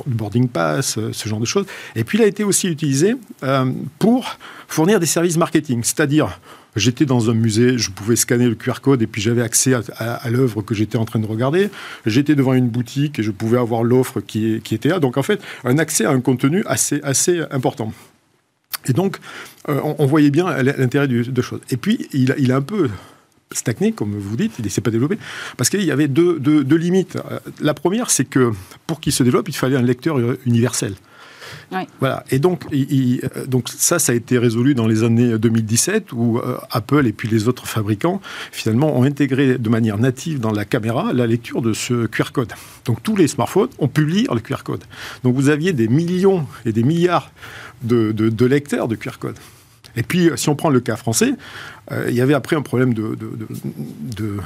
boarding pass, euh, ce genre de choses. Et puis il a été aussi utilisé euh, pour fournir des services marketing, c'est-à-dire J'étais dans un musée, je pouvais scanner le QR code et puis j'avais accès à, l'œuvre que j'étais en train de regarder. J'étais devant une boutique et je pouvais avoir l'offre qui, était là. Donc en fait, un accès à un contenu assez, assez important. Et donc, euh, on, voyait bien l'intérêt de choses. Et puis, il, a un peu stagné, comme vous dites, il ne s'est pas développé, parce qu'il y avait deux, deux, limites. La première, c'est que pour qu'il se développe, il fallait un lecteur universel. Voilà. Et donc, donc ça, ça a été résolu dans les années 2017 où euh, Apple et puis les autres fabricants finalement ont intégré de manière native dans la caméra la lecture de ce QR code. Donc tous les smartphones ont pu lire le QR code. Donc vous aviez des millions et des milliards de, de, lecteurs de QR code. Et puis, si on prend le cas français, euh, il y avait après un problème de, de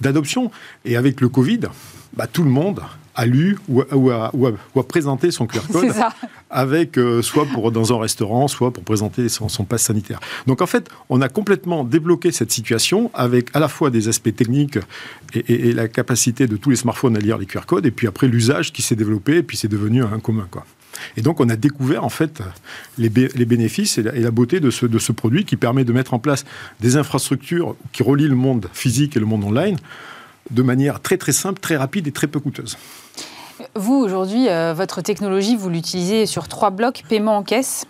d'adoption. Et avec le Covid, bah, tout le monde a lu ou, a, présenté son QR code avec euh, soit pour dans un restaurant, soit pour présenter son, son passe sanitaire. Donc en fait, on a complètement débloqué cette situation avec à la fois des aspects techniques et, la capacité de tous les smartphones à lire les QR codes, et puis après l'usage qui s'est développé, et puis c'est devenu un commun. Quoi. Et donc, on a découvert en fait les, bénéfices et la, beauté de ce, de ce produit qui permet de mettre en place des infrastructures qui relient le monde physique et le monde online de manière très très simple, très rapide et très peu coûteuse. Vous, aujourd'hui, euh, votre technologie, vous l'utilisez sur trois blocs, paiement en caisse,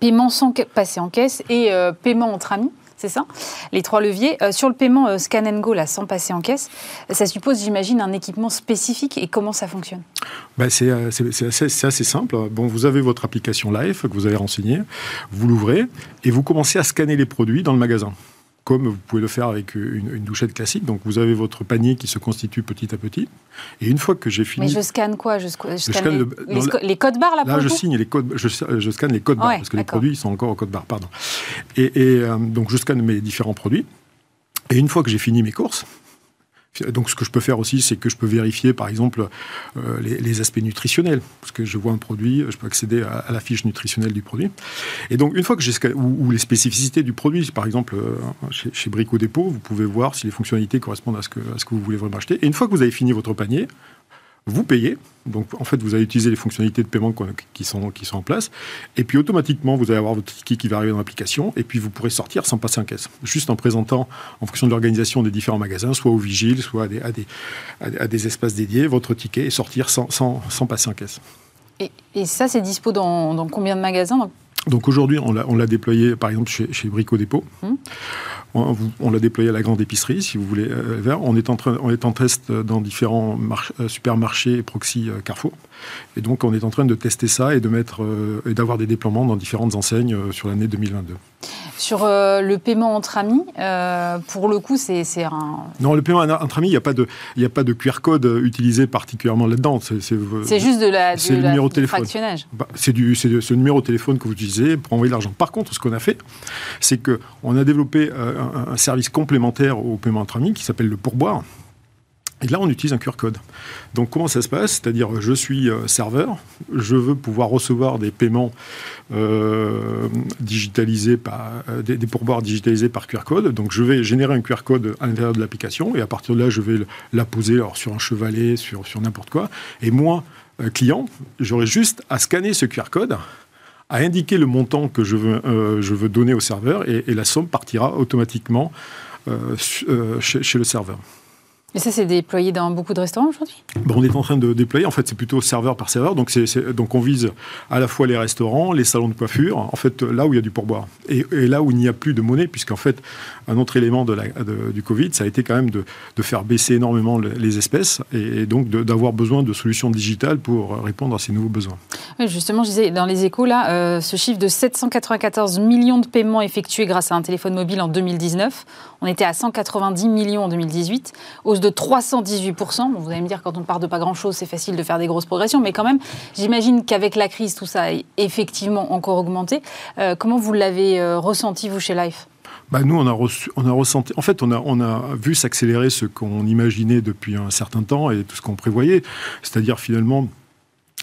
paiement sans passer en caisse et euh, paiement entre amis c'est ça? Les trois leviers. Euh, sur le paiement Scan and Go, là, sans passer en caisse, ça suppose, j'imagine, un équipement spécifique. Et comment ça fonctionne? Ben c'est, assez, assez, simple. Bon, vous avez votre application Live que vous avez renseignée, vous l'ouvrez et vous commencez à scanner les produits dans le magasin comme vous pouvez le faire avec une, douchette classique. Donc vous avez votre panier qui se constitue petit à petit. Et une fois que j'ai fini. Mais je scanne quoi? Je, scanne, les, codes barres là Là, je signe les codes, je, scanne les codes barres parce que les produits sont encore au code barre, pardon. Et, euh, donc je scanne mes différents produits. Et une fois que j'ai fini mes courses, donc, ce que je peux faire aussi, c'est que je peux vérifier, par exemple, euh, les, aspects nutritionnels. Parce que je vois un produit, je peux accéder à, la fiche nutritionnelle du produit. Et donc, une fois que j'ai ou, ou, les spécificités du produit, par exemple, euh, chez, chez, Brico Dépôt, vous pouvez voir si les fonctionnalités correspondent à ce que, à ce que vous voulez vraiment acheter. Et une fois que vous avez fini votre panier, vous payez. Donc, en fait, vous allez utiliser les fonctionnalités de paiement qui sont, qui sont en place. Et puis, automatiquement, vous allez avoir votre ticket qui va arriver dans l'application. Et puis, vous pourrez sortir sans passer en caisse. Juste en présentant, en fonction de l'organisation des différents magasins, soit au vigile, soit à des, à des, espaces dédiés, votre ticket et sortir sans, sans, sans passer en caisse. Et, ça, c'est dispo dans, combien de magasins? Donc aujourd'hui, on l'a déployé par exemple chez, chez Brico Dépôt. Hum. On, l'a déployé à la grande épicerie, si vous voulez. Euh, on est en, train, on est en test dans différents euh, supermarchés et proxy euh, Carrefour. Et donc, on est en train de tester ça et de mettre et d'avoir des déploiements dans différentes enseignes sur l'année 2022. Sur le paiement entre amis, pour le coup, c'est un. Non, le paiement entre amis, il n'y a pas de, il a pas de QR code utilisé particulièrement là-dedans. C'est juste de la, de le numéro de téléphone. Bah, c'est du, c'est ce numéro de téléphone que vous utilisez pour envoyer de l'argent. Par contre, ce qu'on a fait, c'est que on a développé un, service complémentaire au paiement entre amis qui s'appelle le pourboire. Et là, on utilise un QR code. Donc, comment ça se passe? C'est-à-dire, je suis euh, serveur, je veux pouvoir recevoir des paiements euh, digitalisés par euh, des, pourboires digitalisés par QR code. Donc, je vais générer un QR code à l'intérieur de l'application et à partir de là, je vais la poser alors, sur un chevalet, sur, n'importe quoi. Et moi, client, j'aurai juste à scanner ce QR code à indiquer le montant que je veux, je veux donner au serveur et, la somme partira automatiquement chez, le serveur. Et ça, c'est déployé dans beaucoup de restaurants aujourd'hui bon, On est en train de déployer. En fait, c'est plutôt serveur par serveur. Donc, c'est, donc, on vise à la fois les restaurants, les salons de coiffure, en fait, là où il y a du pourboire. Et, là où il n'y a plus de monnaie, puisqu'en fait, un autre élément de la, du Covid, ça a été quand même de, de faire baisser énormément les espèces et, donc d'avoir besoin de solutions digitales pour répondre à ces nouveaux besoins. Oui, justement, je disais, dans les échos, là, euh, ce chiffre de 794 millions de paiements effectués grâce à un téléphone mobile en 2019, on était à 190 millions en 2018, hausse de 318%. vous allez me dire, quand on part de pas grand-chose, c'est facile de faire des grosses progressions, mais quand même, j'imagine qu'avec la crise, tout ça a effectivement encore augmenté. Euh, comment vous l'avez euh, ressenti, vous, chez Life? Bah nous, on a, on a ressenti. En fait, on a, on a vu s'accélérer ce qu'on imaginait depuis un certain temps et tout ce qu'on prévoyait. C'est-à-dire, finalement,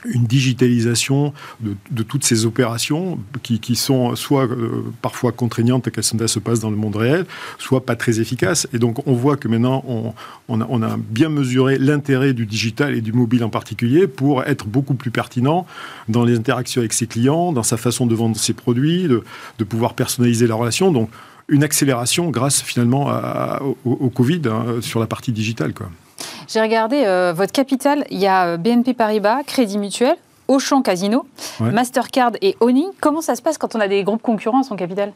une digitalisation de, toutes ces opérations qui, sont soit euh, parfois contraignantes qu'elles se passent dans le monde réel, soit pas très efficaces. Et donc on voit que maintenant on, a, bien mesuré l'intérêt du digital et du mobile en particulier pour être beaucoup plus pertinent dans les interactions avec ses clients, dans sa façon de vendre ses produits, de, pouvoir personnaliser la relation. Donc une accélération grâce finalement au, Covid hein, sur la partie digitale. J'ai regardé euh, votre capital, il y a euh, BNP Paribas, Crédit Mutuel, Auchan Casino, Mastercard et Oni. Comment ça se passe quand on a des groupes concurrents à son capital?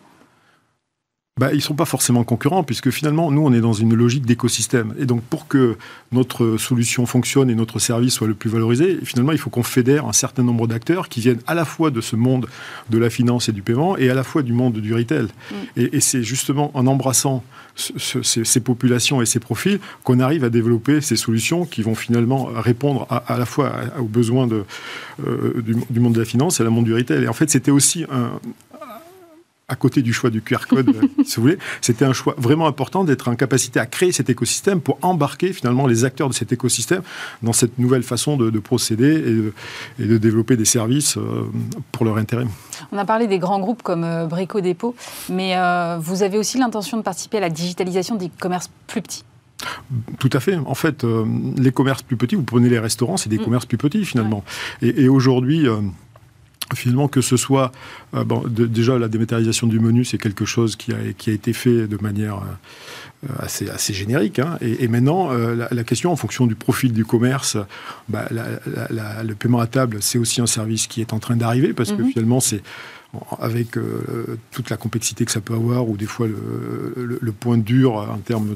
Bah, ils ne sont pas forcément concurrents, puisque finalement, nous, on est dans une logique d'écosystème. Et donc, pour que notre solution fonctionne et notre service soit le plus valorisé, finalement, il faut qu'on fédère un certain nombre d'acteurs qui viennent à la fois de ce monde de la finance et du paiement, et à la fois du monde du retail. Mm. Et, c'est justement en embrassant ces, populations et ces profils qu'on arrive à développer ces solutions qui vont finalement répondre à, la fois aux besoins de, euh, du, du, monde de la finance et à la monde du retail. Et en fait, c'était aussi un, à côté du choix du QR code, *laughs* si vous voulez, c'était un choix vraiment important d'être en capacité à créer cet écosystème pour embarquer finalement les acteurs de cet écosystème dans cette nouvelle façon de, procéder et de, développer des services euh, pour leur intérêt. On a parlé des grands groupes comme euh, Brico Dépôt, mais euh, vous avez aussi l'intention de participer à la digitalisation des commerces plus petits tout à fait. En fait, les commerces plus petits, vous prenez les restaurants, c'est des mm. commerces plus petits finalement. Et, aujourd'hui, Finalement, que ce soit euh, bon, déjà la dématérialisation du menu, c'est quelque chose qui a, qui a, été fait de manière euh, assez, assez générique. Hein. Et, maintenant, euh, la, question en fonction du profil du commerce, bah, le paiement à table, c'est aussi un service qui est en train d'arriver parce que mm-hmm. finalement, c'est avec euh, toute la complexité que ça peut avoir, ou des fois le, point dur en termes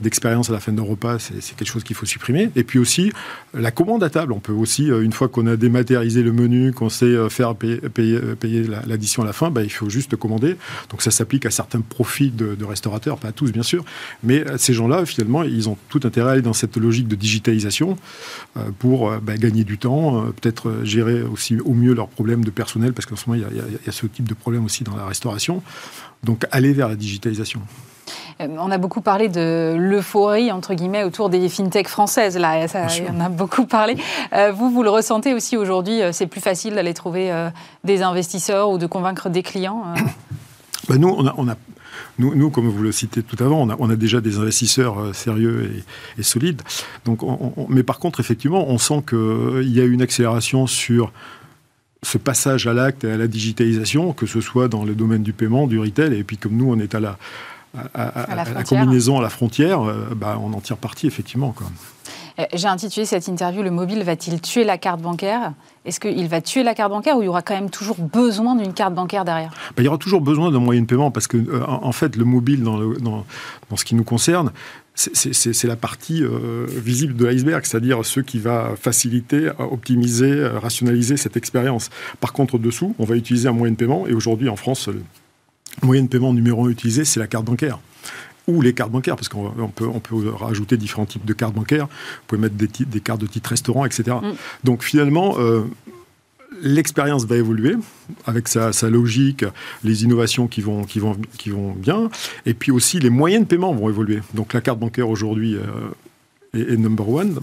d'expérience à la fin d'un repas, c'est quelque chose qu'il faut supprimer. Et puis aussi, la commande à table. On peut aussi, euh, une fois qu'on a dématérialisé le menu, qu'on sait euh, faire payer, payer, l'addition à la fin, bah, il faut juste commander. Donc ça s'applique à certains profils de, restaurateurs, pas à tous bien sûr, mais ces gens-là, finalement, ils ont tout intérêt à aller dans cette logique de digitalisation pour bah, gagner du temps, peut-être gérer aussi au mieux leurs problèmes de personnel, parce qu'en ce moment, il y a il y a ce type de problème aussi dans la restauration. Donc aller vers la digitalisation. Euh, on a beaucoup parlé de l'euphorie, entre guillemets, autour des fintechs françaises. Là, ça, on a beaucoup parlé. Euh, vous, vous le ressentez aussi aujourd'hui euh, C'est plus facile d'aller trouver des investisseurs ou de convaincre des clients *coughs* ben Nous, on a, on a nous, nous, comme vous le citez tout avant, on a, on a déjà des investisseurs sérieux et, solides. Donc, mais par contre, effectivement, on sent qu'il y a une accélération sur ce passage à l'acte et à la digitalisation, que ce soit dans le domaine du paiement, du retail, et puis comme nous, on est à la, à, la, combinaison à la frontière, euh, bah, on en tire parti, effectivement. Euh, j'ai intitulé cette interview Le mobile va-t-il tuer la carte bancaire? Est-ce qu'il va tuer la carte bancaire ou il y aura quand même toujours besoin d'une carte bancaire derrière? Bah, Il y aura toujours besoin d'un moyen de paiement parce que, euh, en fait, le mobile, dans, dans, dans ce qui nous concerne, c'est la partie euh, visible de l'iceberg, c'est-à-dire ce qui va faciliter, optimiser, rationaliser cette expérience. Par contre, dessous, on va utiliser un moyen de paiement, et aujourd'hui en France, le moyen de paiement numéro un utilisé, c'est la carte bancaire ou les cartes bancaires, parce qu'on peut, on peut rajouter différents types de cartes bancaires. Vous pouvez mettre des, des cartes de titre restaurant, etc. Mm. Donc finalement, euh, l'expérience va évoluer avec sa, logique, les innovations qui vont, qui, vont, qui vont bien, et puis aussi les moyens de paiement vont évoluer. Donc la carte bancaire aujourd'hui euh, est, number one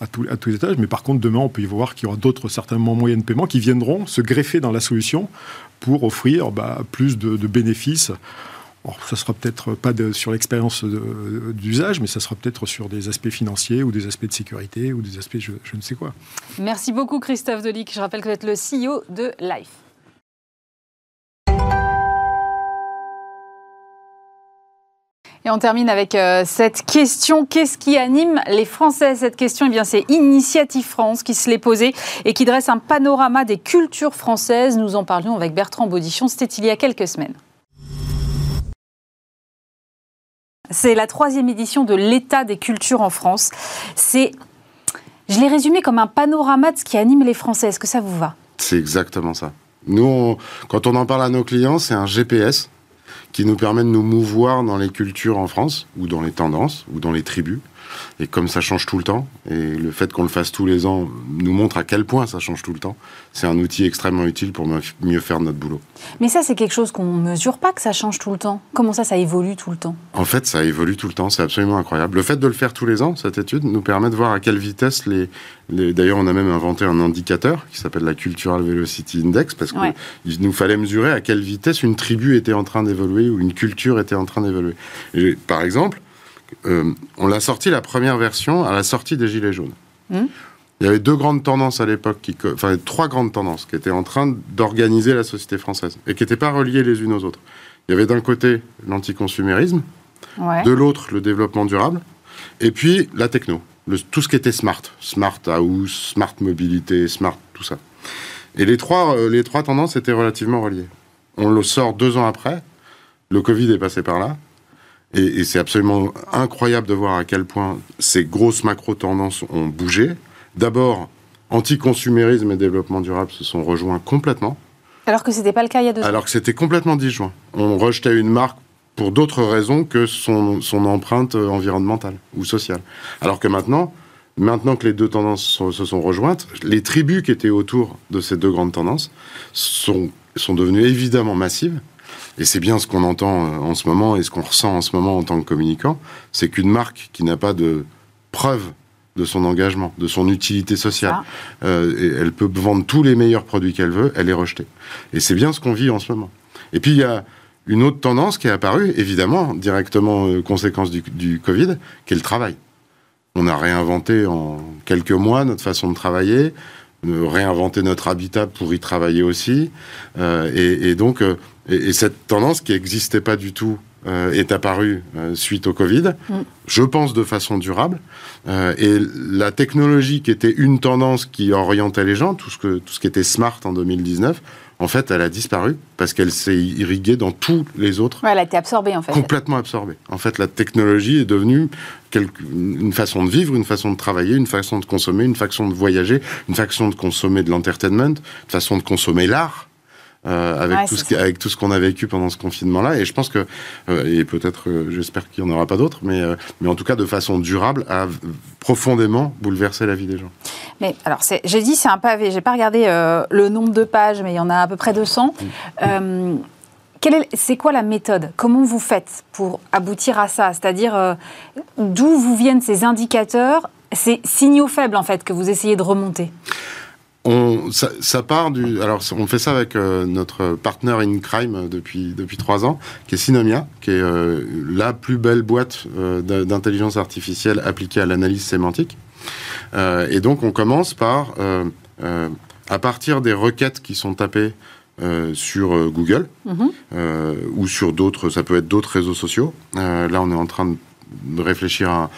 à, tous les étages, mais par contre demain on peut y voir qu'il y aura d'autres certainement moyens de paiement qui viendront se greffer dans la solution pour offrir bah, plus de bénéfices ça sera peut-être pas sur l'expérience d'usage, mais ça sera peut-être sur des aspects financiers ou des aspects de sécurité ou des aspects je, ne sais quoi. Merci beaucoup Christophe Delic. Je rappelle que vous êtes le CEO de Life. Et on termine avec euh, cette question. Qu'est-ce qui anime les Français? Cette question, eh bien, c'est Initiative France qui se l'est posée et qui dresse un panorama des cultures françaises. Nous en parlions avec Bertrand Baudichon, c'était il y a quelques semaines. C'est la troisième édition de l'état des cultures en France. C'est, je l'ai résumé comme un panorama de ce qui anime les Français. Est-ce que ça vous va? C'est exactement ça. Nous, quand on en parle à nos clients, c'est un GPS qui nous permet de nous mouvoir dans les cultures en France, ou dans les tendances, ou dans les tribus. Et comme ça change tout le temps, et le fait qu'on le fasse tous les ans nous montre à quel point ça change tout le temps, c'est un outil extrêmement utile pour mieux faire notre boulot. Mais ça, c'est quelque chose qu'on ne mesure pas que ça change tout le temps. Comment ça, ça évolue tout le temps? En fait, ça évolue tout le temps, c'est absolument incroyable. Le fait de le faire tous les ans, cette étude, nous permet de voir à quelle vitesse les... D'ailleurs, on a même inventé un indicateur qui s'appelle la Cultural Velocity Index, parce qu'il nous fallait mesurer à quelle vitesse une tribu était en train d'évoluer ou une culture était en train d'évoluer. Par exemple, euh, on l'a sorti la première version à la sortie des Gilets jaunes. Hmm. Il y avait deux grandes tendances à l'époque, enfin trois grandes tendances qui étaient en train d'organiser la société française et qui n'étaient pas reliées les unes aux autres. Il y avait d'un côté l'anticonsumérisme, de l'autre le développement durable, et puis la techno, tout ce qui était smart, smart house, smart mobilité, smart, tout ça. Et les trois, euh, les trois tendances étaient relativement reliées. On le sort deux ans après, Le Covid est passé par là. Et, c'est absolument incroyable de voir à quel point ces grosses macro-tendances ont bougé. D'abord, anticonsumérisme et développement durable se sont rejoints complètement. Alors que ce n'était pas le cas il y a deux ans. Alors que c'était complètement disjoint. On rejetait une marque pour d'autres raisons que son, son, empreinte environnementale ou sociale. Alors que maintenant, maintenant que les deux tendances se sont rejointes, les tribus qui étaient autour de ces deux grandes tendances sont, sont devenues évidemment massives. Et c'est bien ce qu'on entend euh, en ce moment et ce qu'on ressent en ce moment en tant que communicant, c'est qu'une marque qui n'a pas de preuve de son engagement, de son utilité sociale. Euh, elle peut vendre tous les meilleurs produits qu'elle veut, elle est rejetée. Et c'est bien ce qu'on vit en ce moment. Et puis il y a une autre tendance qui est apparue, évidemment, directement euh, conséquence du, du, Covid, qui est le travail. On a réinventé en quelques mois notre façon de travailler, réinventer notre habitat pour y travailler aussi. Et, donc, euh, et, cette tendance qui n'existait pas du tout euh, est apparue suite au Covid, mm. je pense de façon durable. et la technologie qui était une tendance qui orientait les gens, tout ce, que, tout ce qui était smart en 2019, en fait, elle a disparu parce qu'elle s'est irriguée dans tous les autres. elle a été absorbée, en fait. Complètement absorbée. En fait, la technologie est devenue une façon de vivre, une façon de travailler, une façon de consommer, une façon de voyager, une façon de consommer de l'entertainment, une façon de consommer l'art. Euh, avec, tout ce avec tout ce qu'on a vécu pendant ce confinement-là. Et je pense que, euh, et peut-être, euh, j'espère qu'il n'y en aura pas d'autres, mais, mais en tout cas de façon durable, a profondément bouleversé la vie des gens. Mais alors, j'ai dit c'est un pavé, j'ai pas regardé le nombre de pages, mais il y en a à peu près 200. Mm. C'est quoi la méthode? Comment vous faites pour aboutir à ça? C'est-à-dire, d'où vous viennent ces indicateurs, ces signaux faibles, en fait, que vous essayez de remonter? On, ça, part du. Alors, on fait ça avec euh, notre partenaire in crime depuis depuis trois ans, qui est Synomia, qui est euh, la plus belle boîte euh, d'intelligence artificielle appliquée à l'analyse sémantique. et donc, on commence par, à partir des requêtes qui sont tapées sur Google mhm. ou sur d'autres, ça peut être d'autres réseaux sociaux. là, on est en train de réfléchir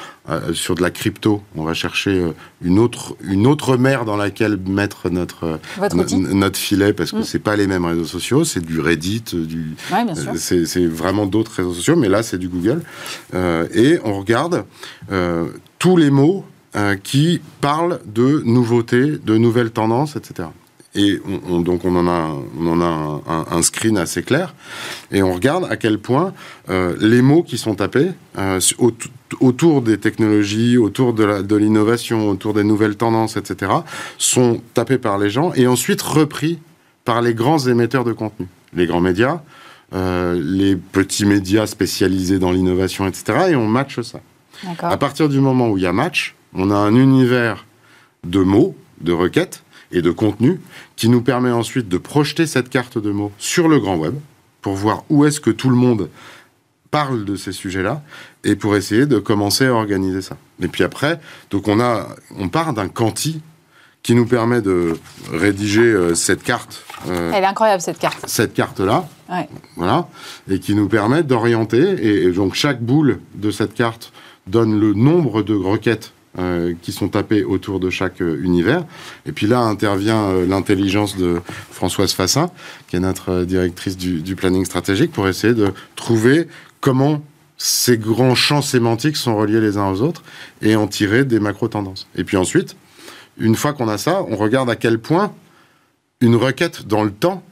sur de la crypto. On va chercher euh, une autre, une autre mer dans laquelle mettre notre, notre filet parce que mm. c'est pas les mêmes réseaux sociaux. C'est du Reddit, du, euh, c'est vraiment d'autres réseaux sociaux, mais là c'est du Google. Euh, et on regarde tous les mots qui parlent de nouveautés, de nouvelles tendances, etc. Et on, donc on en a, on en a un, screen assez clair. Et on regarde à quel point euh, les mots qui sont tapés euh, autour des technologies, autour de l'innovation, autour des nouvelles tendances, etc., sont tapés par les gens et ensuite repris par les grands émetteurs de contenu, les grands médias, euh, les petits médias spécialisés dans l'innovation, etc. Et on matche ça. À partir du moment où il y a match, on a un univers de mots, de requêtes, et de contenu qui nous permet ensuite de projeter cette carte de mots sur le grand web pour voir où est-ce que tout le monde parle de ces sujets-là et pour essayer de commencer à organiser ça. Et puis après, donc on a, on part d'un quanti qui nous permet de rédiger euh, cette carte. Euh, Elle est incroyable cette carte. Cette carte-là, voilà, et qui nous permet d'orienter. et, donc chaque boule de cette carte donne le nombre de requêtes euh, qui sont tapés autour de chaque euh, univers. Et puis là intervient euh, l'intelligence de Françoise Fassin, qui est notre directrice du, planning stratégique, pour essayer de trouver comment ces grands champs sémantiques sont reliés les uns aux autres et en tirer des macro-tendances. Et puis ensuite, une fois qu'on a ça, on regarde à quel point une requête dans le temps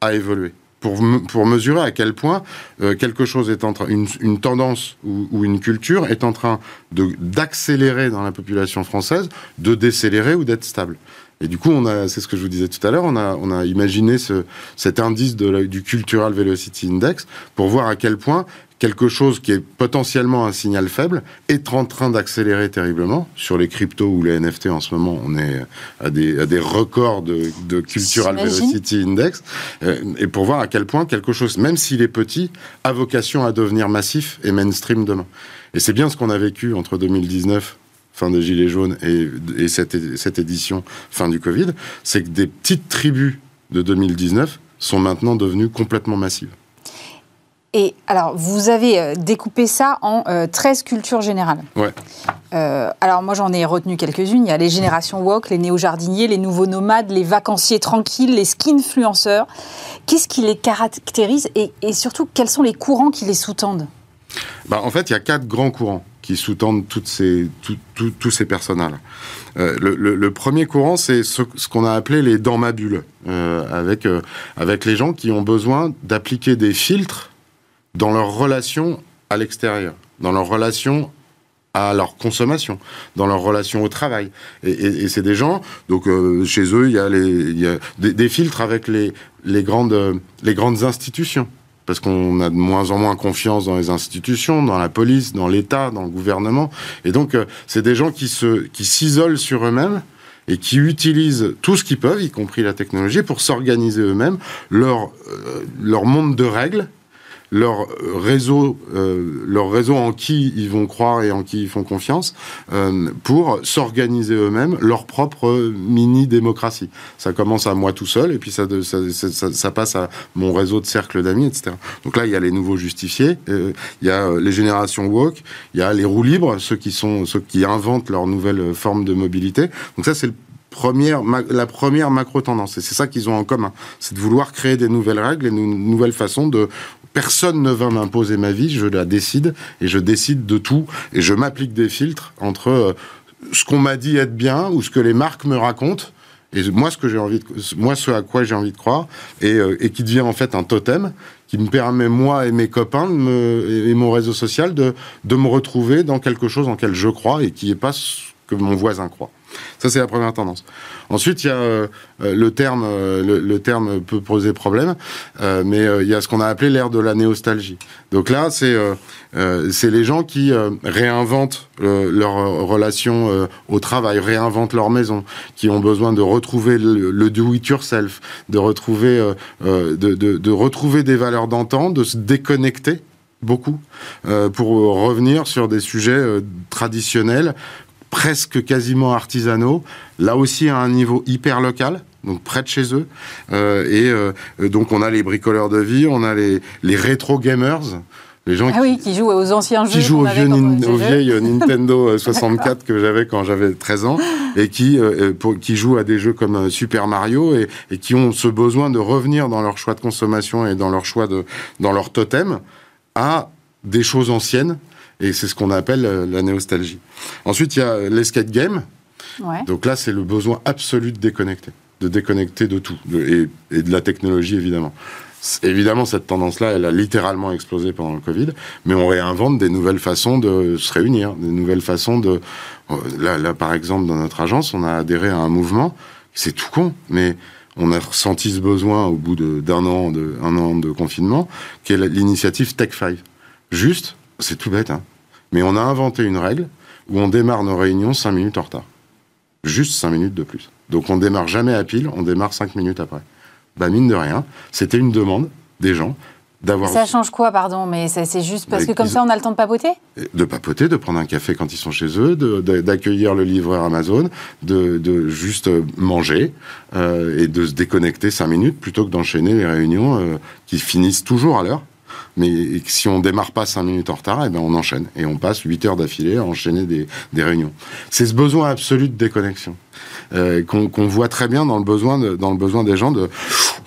a évolué pour, pour mesurer à quel point euh, quelque chose est en train, une, une tendance ou, une culture est en train d'accélérer dans la population française, de décélérer ou d'être stable. Et du coup, on a, c'est ce que je vous disais tout à l'heure, on a, on a imaginé ce, cet indice du Cultural Velocity Index pour voir à quel point quelque chose qui est potentiellement un signal faible est en train d'accélérer terriblement. Sur les cryptos ou les NFT en ce moment, on est à des, à des records de, de Cultural Velocity Index. Euh, et pour voir à quel point quelque chose, même s'il est petit, a vocation à devenir massif et mainstream demain. Et c'est bien ce qu'on a vécu entre 2019 fin des Gilets jaunes et, et cette, cette édition fin du Covid, c'est que des petites tribus de 2019 sont maintenant devenues complètement massives. Et alors, vous avez euh, découpé ça en 13 cultures générales. Ouais. alors, moi, j'en ai retenu quelques-unes. Il y a les générations walk, les néo-jardiniers, les nouveaux nomades, les vacanciers tranquilles, les skinfluenceurs. Qu'est-ce qui les caractérise et, et surtout, quels sont les courants qui les sous-tendent? Bah, En fait, il y a quatre grands courants qui sous-tendent toutes ces, tous ces personnages. Euh, le, premier courant, c'est ce, qu'on a appelé les dans ma bulle, euh, avec, euh, avec les gens qui ont besoin d'appliquer des filtres dans leur relation à l'extérieur, dans leur relation à leur consommation, dans leur relation au travail. Et, c'est des gens, donc chez eux, il y a, des, filtres avec les, grandes, institutions parce qu'on a de moins en moins confiance dans les institutions, dans la police, dans l'État, dans le gouvernement. Et donc, euh, c'est des gens qui se, qui s'isolent sur eux-mêmes et qui utilisent tout ce qu'ils peuvent, y compris la technologie, pour s'organiser eux-mêmes, leur, euh, leur monde de règles leur réseau, euh, leur réseau en qui ils vont croire et en qui ils font confiance, euh, pour s'organiser eux-mêmes leur propre mini-démocratie. Ça commence à moi tout seul, et puis ça, ça, passe à mon réseau de cercle d'amis, etc. Donc là, il y a les nouveaux justifiés, euh, il y a les générations woke, il y a les roues libres, ceux qui sont ceux qui inventent leur nouvelle forme de mobilité. Donc ça, c'est le la première macro-tendance. Et c'est ça qu'ils ont en commun. C'est de vouloir créer des nouvelles règles et une nouvelle façon de personne ne va m'imposer ma vie, je la décide et je décide de tout et je m'applique des filtres entre euh, ce qu'on m'a dit être bien ou ce que les marques me racontent et moi ce que j'ai envie de, moi ce à quoi j'ai envie de croire et, euh, et, qui devient en fait un totem qui me permet moi et mes copains et mon réseau social de, de me retrouver dans quelque chose en quel je crois et qui n'est pas que mon voisin croit. Ça, c'est la première tendance. Ensuite, il y a euh, euh, le terme, euh, le, terme peut poser problème, mais il y a ce qu'on a appelé l'ère de la néostalgie. Donc là, c'est les gens qui réinventent leur relation au travail, réinventent leur maison, qui ont besoin de retrouver le, do-it-yourself, de retrouver de, de, de retrouver des valeurs d'antan, de se déconnecter beaucoup pour revenir sur des sujets traditionnels presque quasiment artisanaux, là aussi à un niveau hyper local donc près de chez eux. Euh, et euh, donc on a les bricoleurs de vie, on a les, les rétro gamers. Les gens ah qui, oui, qui jouent aux anciens jeux. Qui jouent aux, vieux vieilles Nintendo *laughs* 64 que j'avais quand j'avais 13 ans et qui, euh, pour, qui jouent à des jeux comme Super Mario et, et, qui ont ce besoin de revenir dans leur choix de consommation et dans leur choix de, dans leur totem à des choses anciennes et c'est ce qu'on appelle euh, la néostalgie. Ensuite, il y a l'escape game. Donc là, c'est le besoin absolu de déconnecter, de déconnecter de tout, et, de la technologie, évidemment. Évidemment, cette tendance-là, elle a littéralement explosé pendant le Covid, mais on réinvente des nouvelles façons de se réunir, des nouvelles façons de... Euh, là, là par exemple, dans notre agence, on a adhéré à un mouvement, c'est tout con, mais on a ressenti ce besoin au bout d'un an, de, un an de confinement, qui est l'initiative Tech5. Juste, c'est tout bête, hein. Mais on a inventé une règle où on démarre nos réunions 5 minutes en retard. Juste 5 minutes de plus. Donc on démarre jamais à pile, on démarre 5 minutes après. Bah mine de rien, c'était une demande des gens d'avoir... Ça change quoi, pardon Mais c'est juste parce que comme ça, on a le temps de papoter? De papoter, de prendre un café quand ils sont chez eux, d'accueillir le livreur Amazon, de, juste manger euh, et de se déconnecter 5 minutes plutôt que d'enchaîner les réunions euh, qui finissent toujours à l'heure. Mais si on démarre pas cinq minutes en retard, eh ben on enchaîne. Et on passe 8 heures d'affilée à enchaîner des, des réunions. C'est ce besoin absolu de déconnexion. Euh, qu'on voit très bien dans le besoin dans le besoin des gens de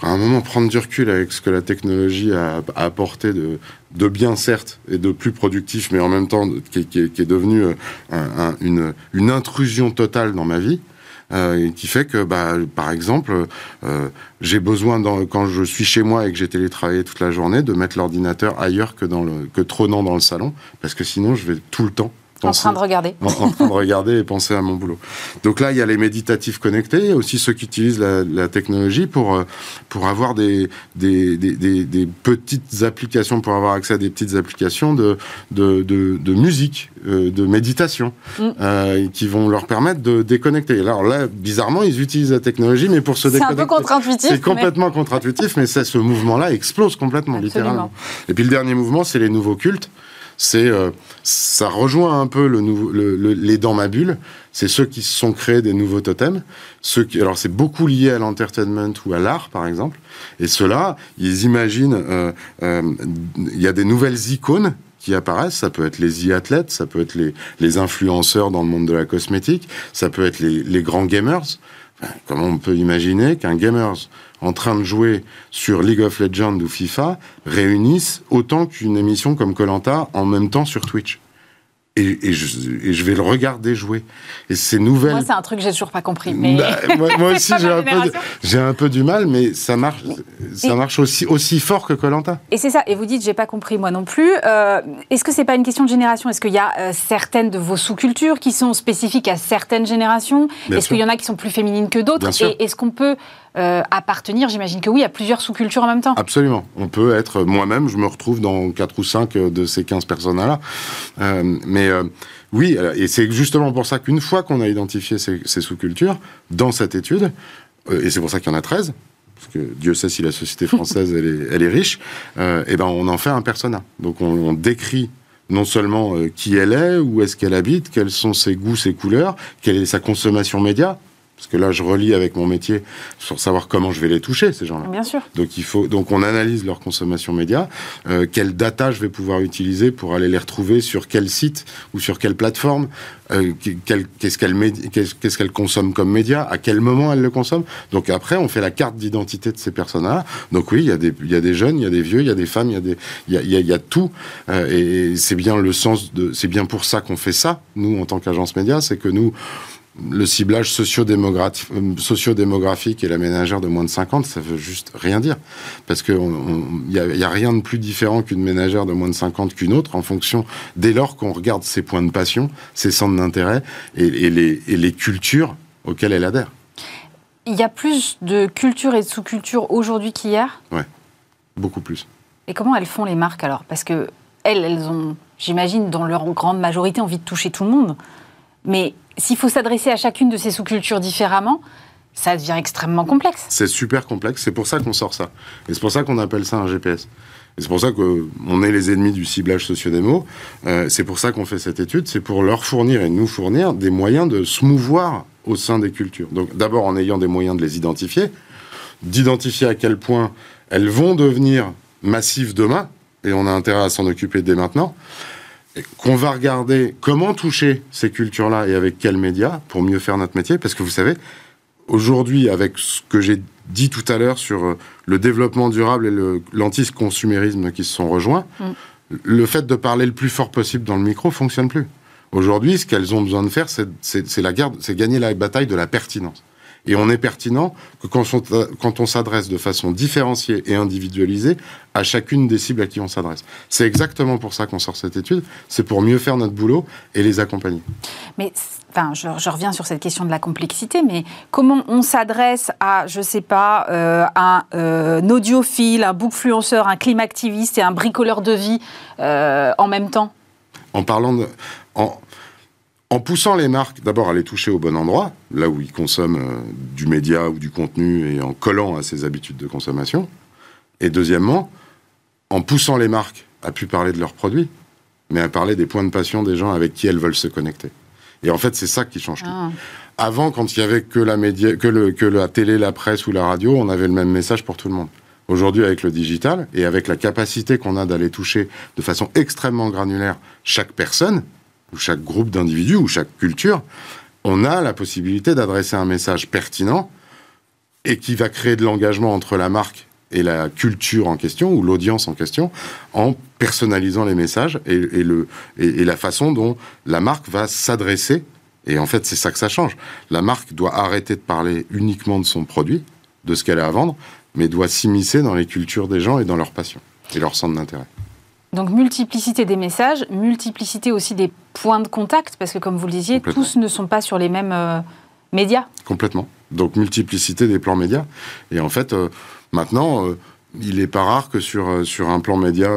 à un moment prendre du recul avec ce que la technologie a, apporté de, de bien certes et de plus productif mais en même temps qui, est devenu euh, un, une, une intrusion totale dans ma vie euh, qui fait que, bah, par exemple, euh, j'ai besoin, quand je suis chez moi et que j'ai télétravaillé toute la journée, de mettre l'ordinateur ailleurs que, dans le, que trônant dans le salon, parce que sinon, je vais tout le temps en train de regarder. *laughs* En, train de regarder et penser à mon boulot. Donc là, il y a les méditatifs connectés, il y a aussi ceux qui utilisent la, technologie pour, euh, pour avoir des, des, des, des, petites applications, pour avoir accès à des petites applications de, de, de, musique, euh, de méditation, mm. euh, qui vont leur permettre de déconnecter. Alors là, bizarrement, ils utilisent la technologie, mais pour se déconnecter. C'est un peu contre-intuitif. C'est complètement contre-intuitif, mais ça, ce mouvement-là explose complètement, littéralement. Et puis le dernier mouvement, c'est les nouveaux cultes. C'est euh, ça rejoint un peu les dans ma bulle. C'est ceux qui se sont créés des nouveaux totems. Ceux qui, alors c'est beaucoup lié à l'entertainment ou à l'art, par exemple. Et ceux-là, ils imaginent, euh, euh, il y a des nouvelles icônes qui apparaissent. Ça peut être les e-athlètes, ça peut être les, influenceurs dans le monde de la cosmétique, ça peut être les, grands gamers. comment on peut imaginer qu'un gamers en train de jouer sur League of Legends ou FIFA réunissent autant qu'une émission comme Colanta en même temps sur Twitch et, je, vais le regarder jouer. Et ces nouvelles. Moi, c'est un truc que j'ai toujours pas compris. Mais... Bah, moi, *laughs* aussi, j'ai un, peu un peu du mal, mais ça marche, ça marche aussi, aussi fort que Colanta. Et c'est ça. Et vous dites, j'ai pas compris moi non plus. Euh, est-ce que c'est pas une question de génération? Est-ce qu'il y a euh, certaines de vos sous-cultures qui sont spécifiques à certaines générations? Est-ce qu'il y en a qui sont plus féminines que d'autres? Et est-ce qu'on peut euh, appartenir, j'imagine que oui, à plusieurs sous-cultures en même temps. Absolument. On peut être, moi-même, je me retrouve dans 4 ou 5 de ces 15 personnes-là. Euh, mais euh, oui, et c'est justement pour ça qu'une fois qu'on a identifié ces, sous-cultures, dans cette étude, et c'est pour ça qu'il y en a 13, parce que Dieu sait si la société française elle, est, riche, et ben on en fait un persona. Donc on, décrit non seulement qui elle est, où est-ce qu'elle habite, quels sont ses goûts, ses couleurs, quelle est sa consommation média, parce que là, je relis avec mon métier sur savoir comment je vais les toucher, ces gens-là. Bien sûr. Donc, il faut, donc on analyse leur consommation média, euh, quelle data je vais pouvoir utiliser pour aller les retrouver sur quel site ou sur quelle plateforme, euh, qu'est-ce qu'elle qu'est-ce qu'elle consomme comme média, à quel moment elle le consomme. Donc après, on fait la carte d'identité de ces personnes-là. Donc oui, il y, a des, il y a des jeunes, il y a des vieux, il y a des femmes, il y a, des, il y a, il y a, tout. Euh, et c'est bien le sens de, c'est bien pour ça qu'on fait ça, nous, en tant qu'agence média, c'est que nous, le ciblage sociodémographique et la ménagère de moins de 50, ça veut juste rien dire. Parce qu'il n'y a, y a, rien de plus différent qu'une ménagère de moins de 50 qu'une autre, en fonction, dès lors qu'on regarde ses points de passion, ses centres d'intérêt et, les, et les cultures auxquelles elle adhère. Il y a plus de cultures et de sous-cultures aujourd'hui qu'hier? Ouais, beaucoup plus. Et comment elles font les marques alors? Parce que elles, elles ont, j'imagine, dans leur grande majorité, envie de toucher tout le monde. Mais s'il faut s'adresser à chacune de ces sous-cultures différemment, ça devient extrêmement complexe. C'est super complexe, c'est pour ça qu'on sort ça. Et c'est pour ça qu'on appelle ça un GPS. Et c'est pour ça qu'on est les ennemis du ciblage sociodémo. Euh, c'est pour ça qu'on fait cette étude, c'est pour leur fournir et nous fournir des moyens de se mouvoir au sein des cultures. Donc d'abord en ayant des moyens de les identifier, d'identifier à quel point elles vont devenir massives demain, et on a intérêt à s'en occuper dès maintenant qu'on va regarder comment toucher ces cultures-là et avec quels médias pour mieux faire notre métier. Parce que vous savez, aujourd'hui, avec ce que j'ai dit tout à l'heure sur euh, le développement durable et l'anti-consumérisme qui se sont rejoints, mm. le fait de parler le plus fort possible dans le micro fonctionne plus. Aujourd'hui, ce qu'elles ont besoin de faire, c'est gagner la bataille de la pertinence. Et on est pertinent que quand on, s'adresse de façon différenciée et individualisée à chacune des cibles à qui on s'adresse. C'est exactement pour ça qu'on sort cette étude, c'est pour mieux faire notre boulot et les accompagner. Mais Enfin, je, reviens sur cette question de la complexité, mais comment on s'adresse à, je sais pas, euh, un, euh, audiophile, un bookfluenceur, un climactiviste et un bricoleur de vie euh, en même temps? En parlant de, en, en poussant les marques d'abord à les toucher au bon endroit, là où ils consomment euh, du média ou du contenu et en collant à ses habitudes de consommation. Et deuxièmement, en poussant les marques à plus parler de leurs produits, mais à parler des points de passion des gens avec qui elles veulent se connecter. Et en fait, c'est ça qui change tout. Ah. Avant, quand il y avait que la, média, que, le, que la télé, la presse ou la radio, on avait le même message pour tout le monde. Aujourd'hui, avec le digital et avec la capacité qu'on a d'aller toucher de façon extrêmement granulaire chaque personne, ou chaque groupe d'individus, ou chaque culture, on a la possibilité d'adresser un message pertinent et qui va créer de l'engagement entre la marque et la culture en question, ou l'audience en question, en personnalisant les messages et, le, et, la façon dont la marque va s'adresser. Et en fait, c'est ça que ça change. La marque doit arrêter de parler uniquement de son produit, de ce qu'elle a à vendre, mais doit s'immiscer dans les cultures des gens et dans leurs passions et leurs centres d'intérêt. Donc multiplicité des messages, multiplicité aussi des points de contact, parce que comme vous le disiez, tous ne sont pas sur les mêmes euh, médias. Complètement. Donc multiplicité des plans médias. Et en fait, euh, maintenant, euh, il n'est pas rare que sur, sur un plan média,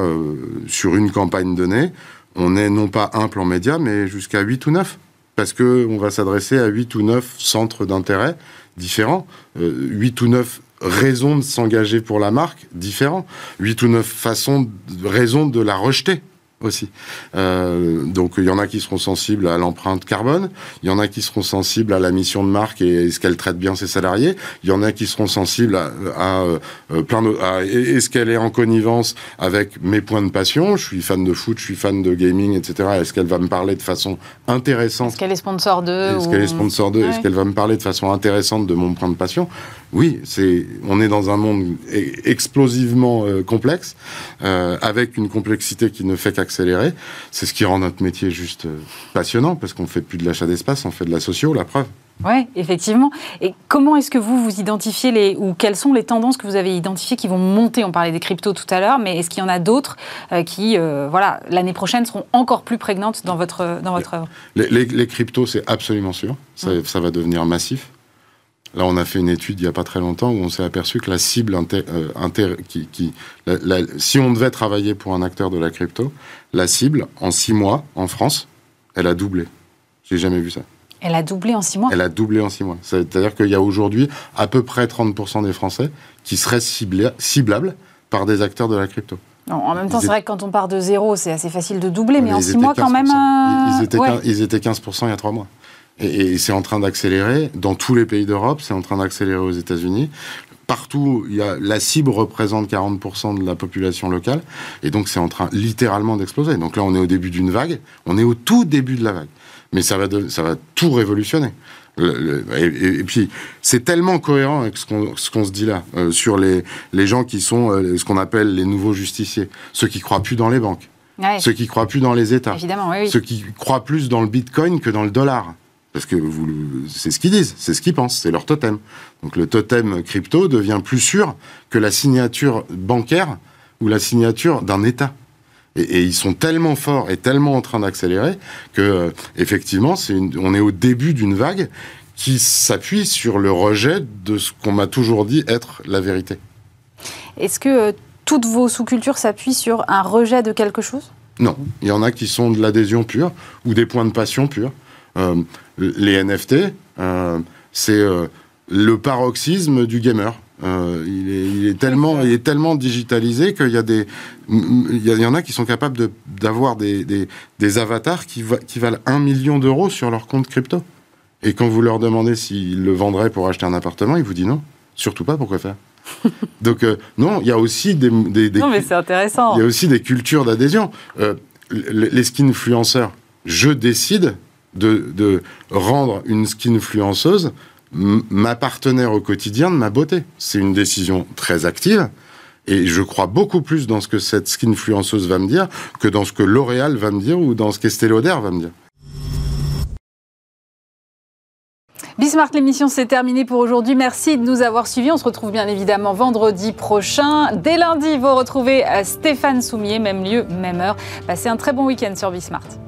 sur une campagne donnée, on ait non pas un plan média, mais jusqu'à 8 ou 9. Parce qu'on va s'adresser à 8 ou 9 centres d'intérêt différents, 8 ou 9 raisons de s'engager pour la marque différents, 8 ou 9 façons, raisons de la rejeter aussi. Euh, donc il y en a qui seront sensibles à l'empreinte carbone, il y en a qui seront sensibles à la mission de marque et est-ce qu'elle traite bien ses salariés, il y en a qui seront sensibles à, à, euh, plein de, est-ce qu'elle est en connivence avec mes points de passion, je suis fan de foot, je suis fan de gaming, etc. Est-ce qu'elle va me parler de façon intéressante? Est-ce qu'elle est sponsor d'eux Est-ce qu'elle est sponsor d'eux? Est-ce qu'elle va me parler de façon intéressante de mon point de passion? Oui, c'est, on est dans un monde e-, explosivement euh, complexe, euh, avec une complexité qui ne fait qu'à accélérer. C'est ce qui rend notre métier juste euh, passionnant, parce qu'on fait plus de l'achat d'espace, on fait de la socio, la preuve. Oui, effectivement. Et comment est-ce que vous, vous identifiez les, ou quelles sont les tendances que vous avez identifiées qui vont monter? On parlait des cryptos tout à l'heure, mais est-ce qu'il y en a d'autres euh, qui, euh, voilà, l'année prochaine seront encore plus prégnantes dans votre, dans votre œuvre? les, cryptos, c'est absolument sûr. Ça, mmh. ça, va devenir massif. Là, on a fait une étude il n'y a pas très longtemps où on s'est aperçu que la cible inter, euh, qui, si on devait travailler pour un acteur de la crypto, la cible en six mois en France, elle a doublé. J'ai jamais vu ça. Elle a doublé en six mois. Elle a doublé en six mois. C'est-à-dire qu'il y a aujourd'hui à peu près 30% des Français qui seraient ciblables par des acteurs de la crypto. Non, en même temps, c'est vrai que quand on part de zéro, c'est assez facile de doubler, mais, en six mois, quand même. Ils, étaient ils, étaient 15% il y a trois mois. Et, c'est en train d'accélérer dans tous les pays d'Europe, c'est en train d'accélérer aux États-Unis. Partout, il y a, la cible représente 40% de la population locale, et donc c'est en train littéralement d'exploser. Donc là, on est au début d'une vague, on est au tout début de la vague, mais ça va, ça va tout révolutionner. et, puis, c'est tellement cohérent avec ce qu'on se dit là, euh, sur les, les gens qui sont euh, ce qu'on appelle les nouveaux justiciers, ceux qui croient plus dans les banques, ceux qui croient plus dans les États, oui, ceux qui croient plus dans le Bitcoin que dans le dollar. Parce que c'est ce qu'ils disent, c'est ce qu'ils pensent, c'est leur totem. Donc le totem crypto devient plus sûr que la signature bancaire ou la signature d'un État. Et, ils sont tellement forts et tellement en train d'accélérer que, euh, effectivement, on est au début d'une vague qui s'appuie sur le rejet de ce qu'on m'a toujours dit être la vérité. Est-ce que euh, toutes vos sous-cultures s'appuient sur un rejet de quelque chose? Non. Il y en a qui sont de l'adhésion pure ou des points de passion pure. Euh, les NFT, euh, c'est euh, le paroxysme du gamer. il, est, tellement, il est tellement digitalisé qu'il y a des, il y, en a qui sont capables d'avoir des, des, avatars qui, qui valent un million d'euros sur leur compte crypto. Et quand vous leur demandez s'ils le vendraient pour acheter un appartement, ils vous disent non, surtout pas, pourquoi faire *laughs* Donc non, il y a aussi des, non mais c'est intéressant. Il y a aussi des cultures d'adhésion. les skinfluenceurs, je décide de, rendre une skin influenceuse ma partenaire au quotidien de ma beauté. C'est une décision très active. Et je crois beaucoup plus dans ce que cette skin influenceuse va me dire que dans ce que L'Oréal va me dire ou dans ce qu'Estée Lauder va me dire. Bismarck, l'émission s'est terminée pour aujourd'hui. Merci de nous avoir suivis. On se retrouve bien évidemment vendredi prochain. Dès lundi, vous retrouvez euh, Stéphane Soumier, même lieu, même heure. Passez un très bon week-end sur Bismart.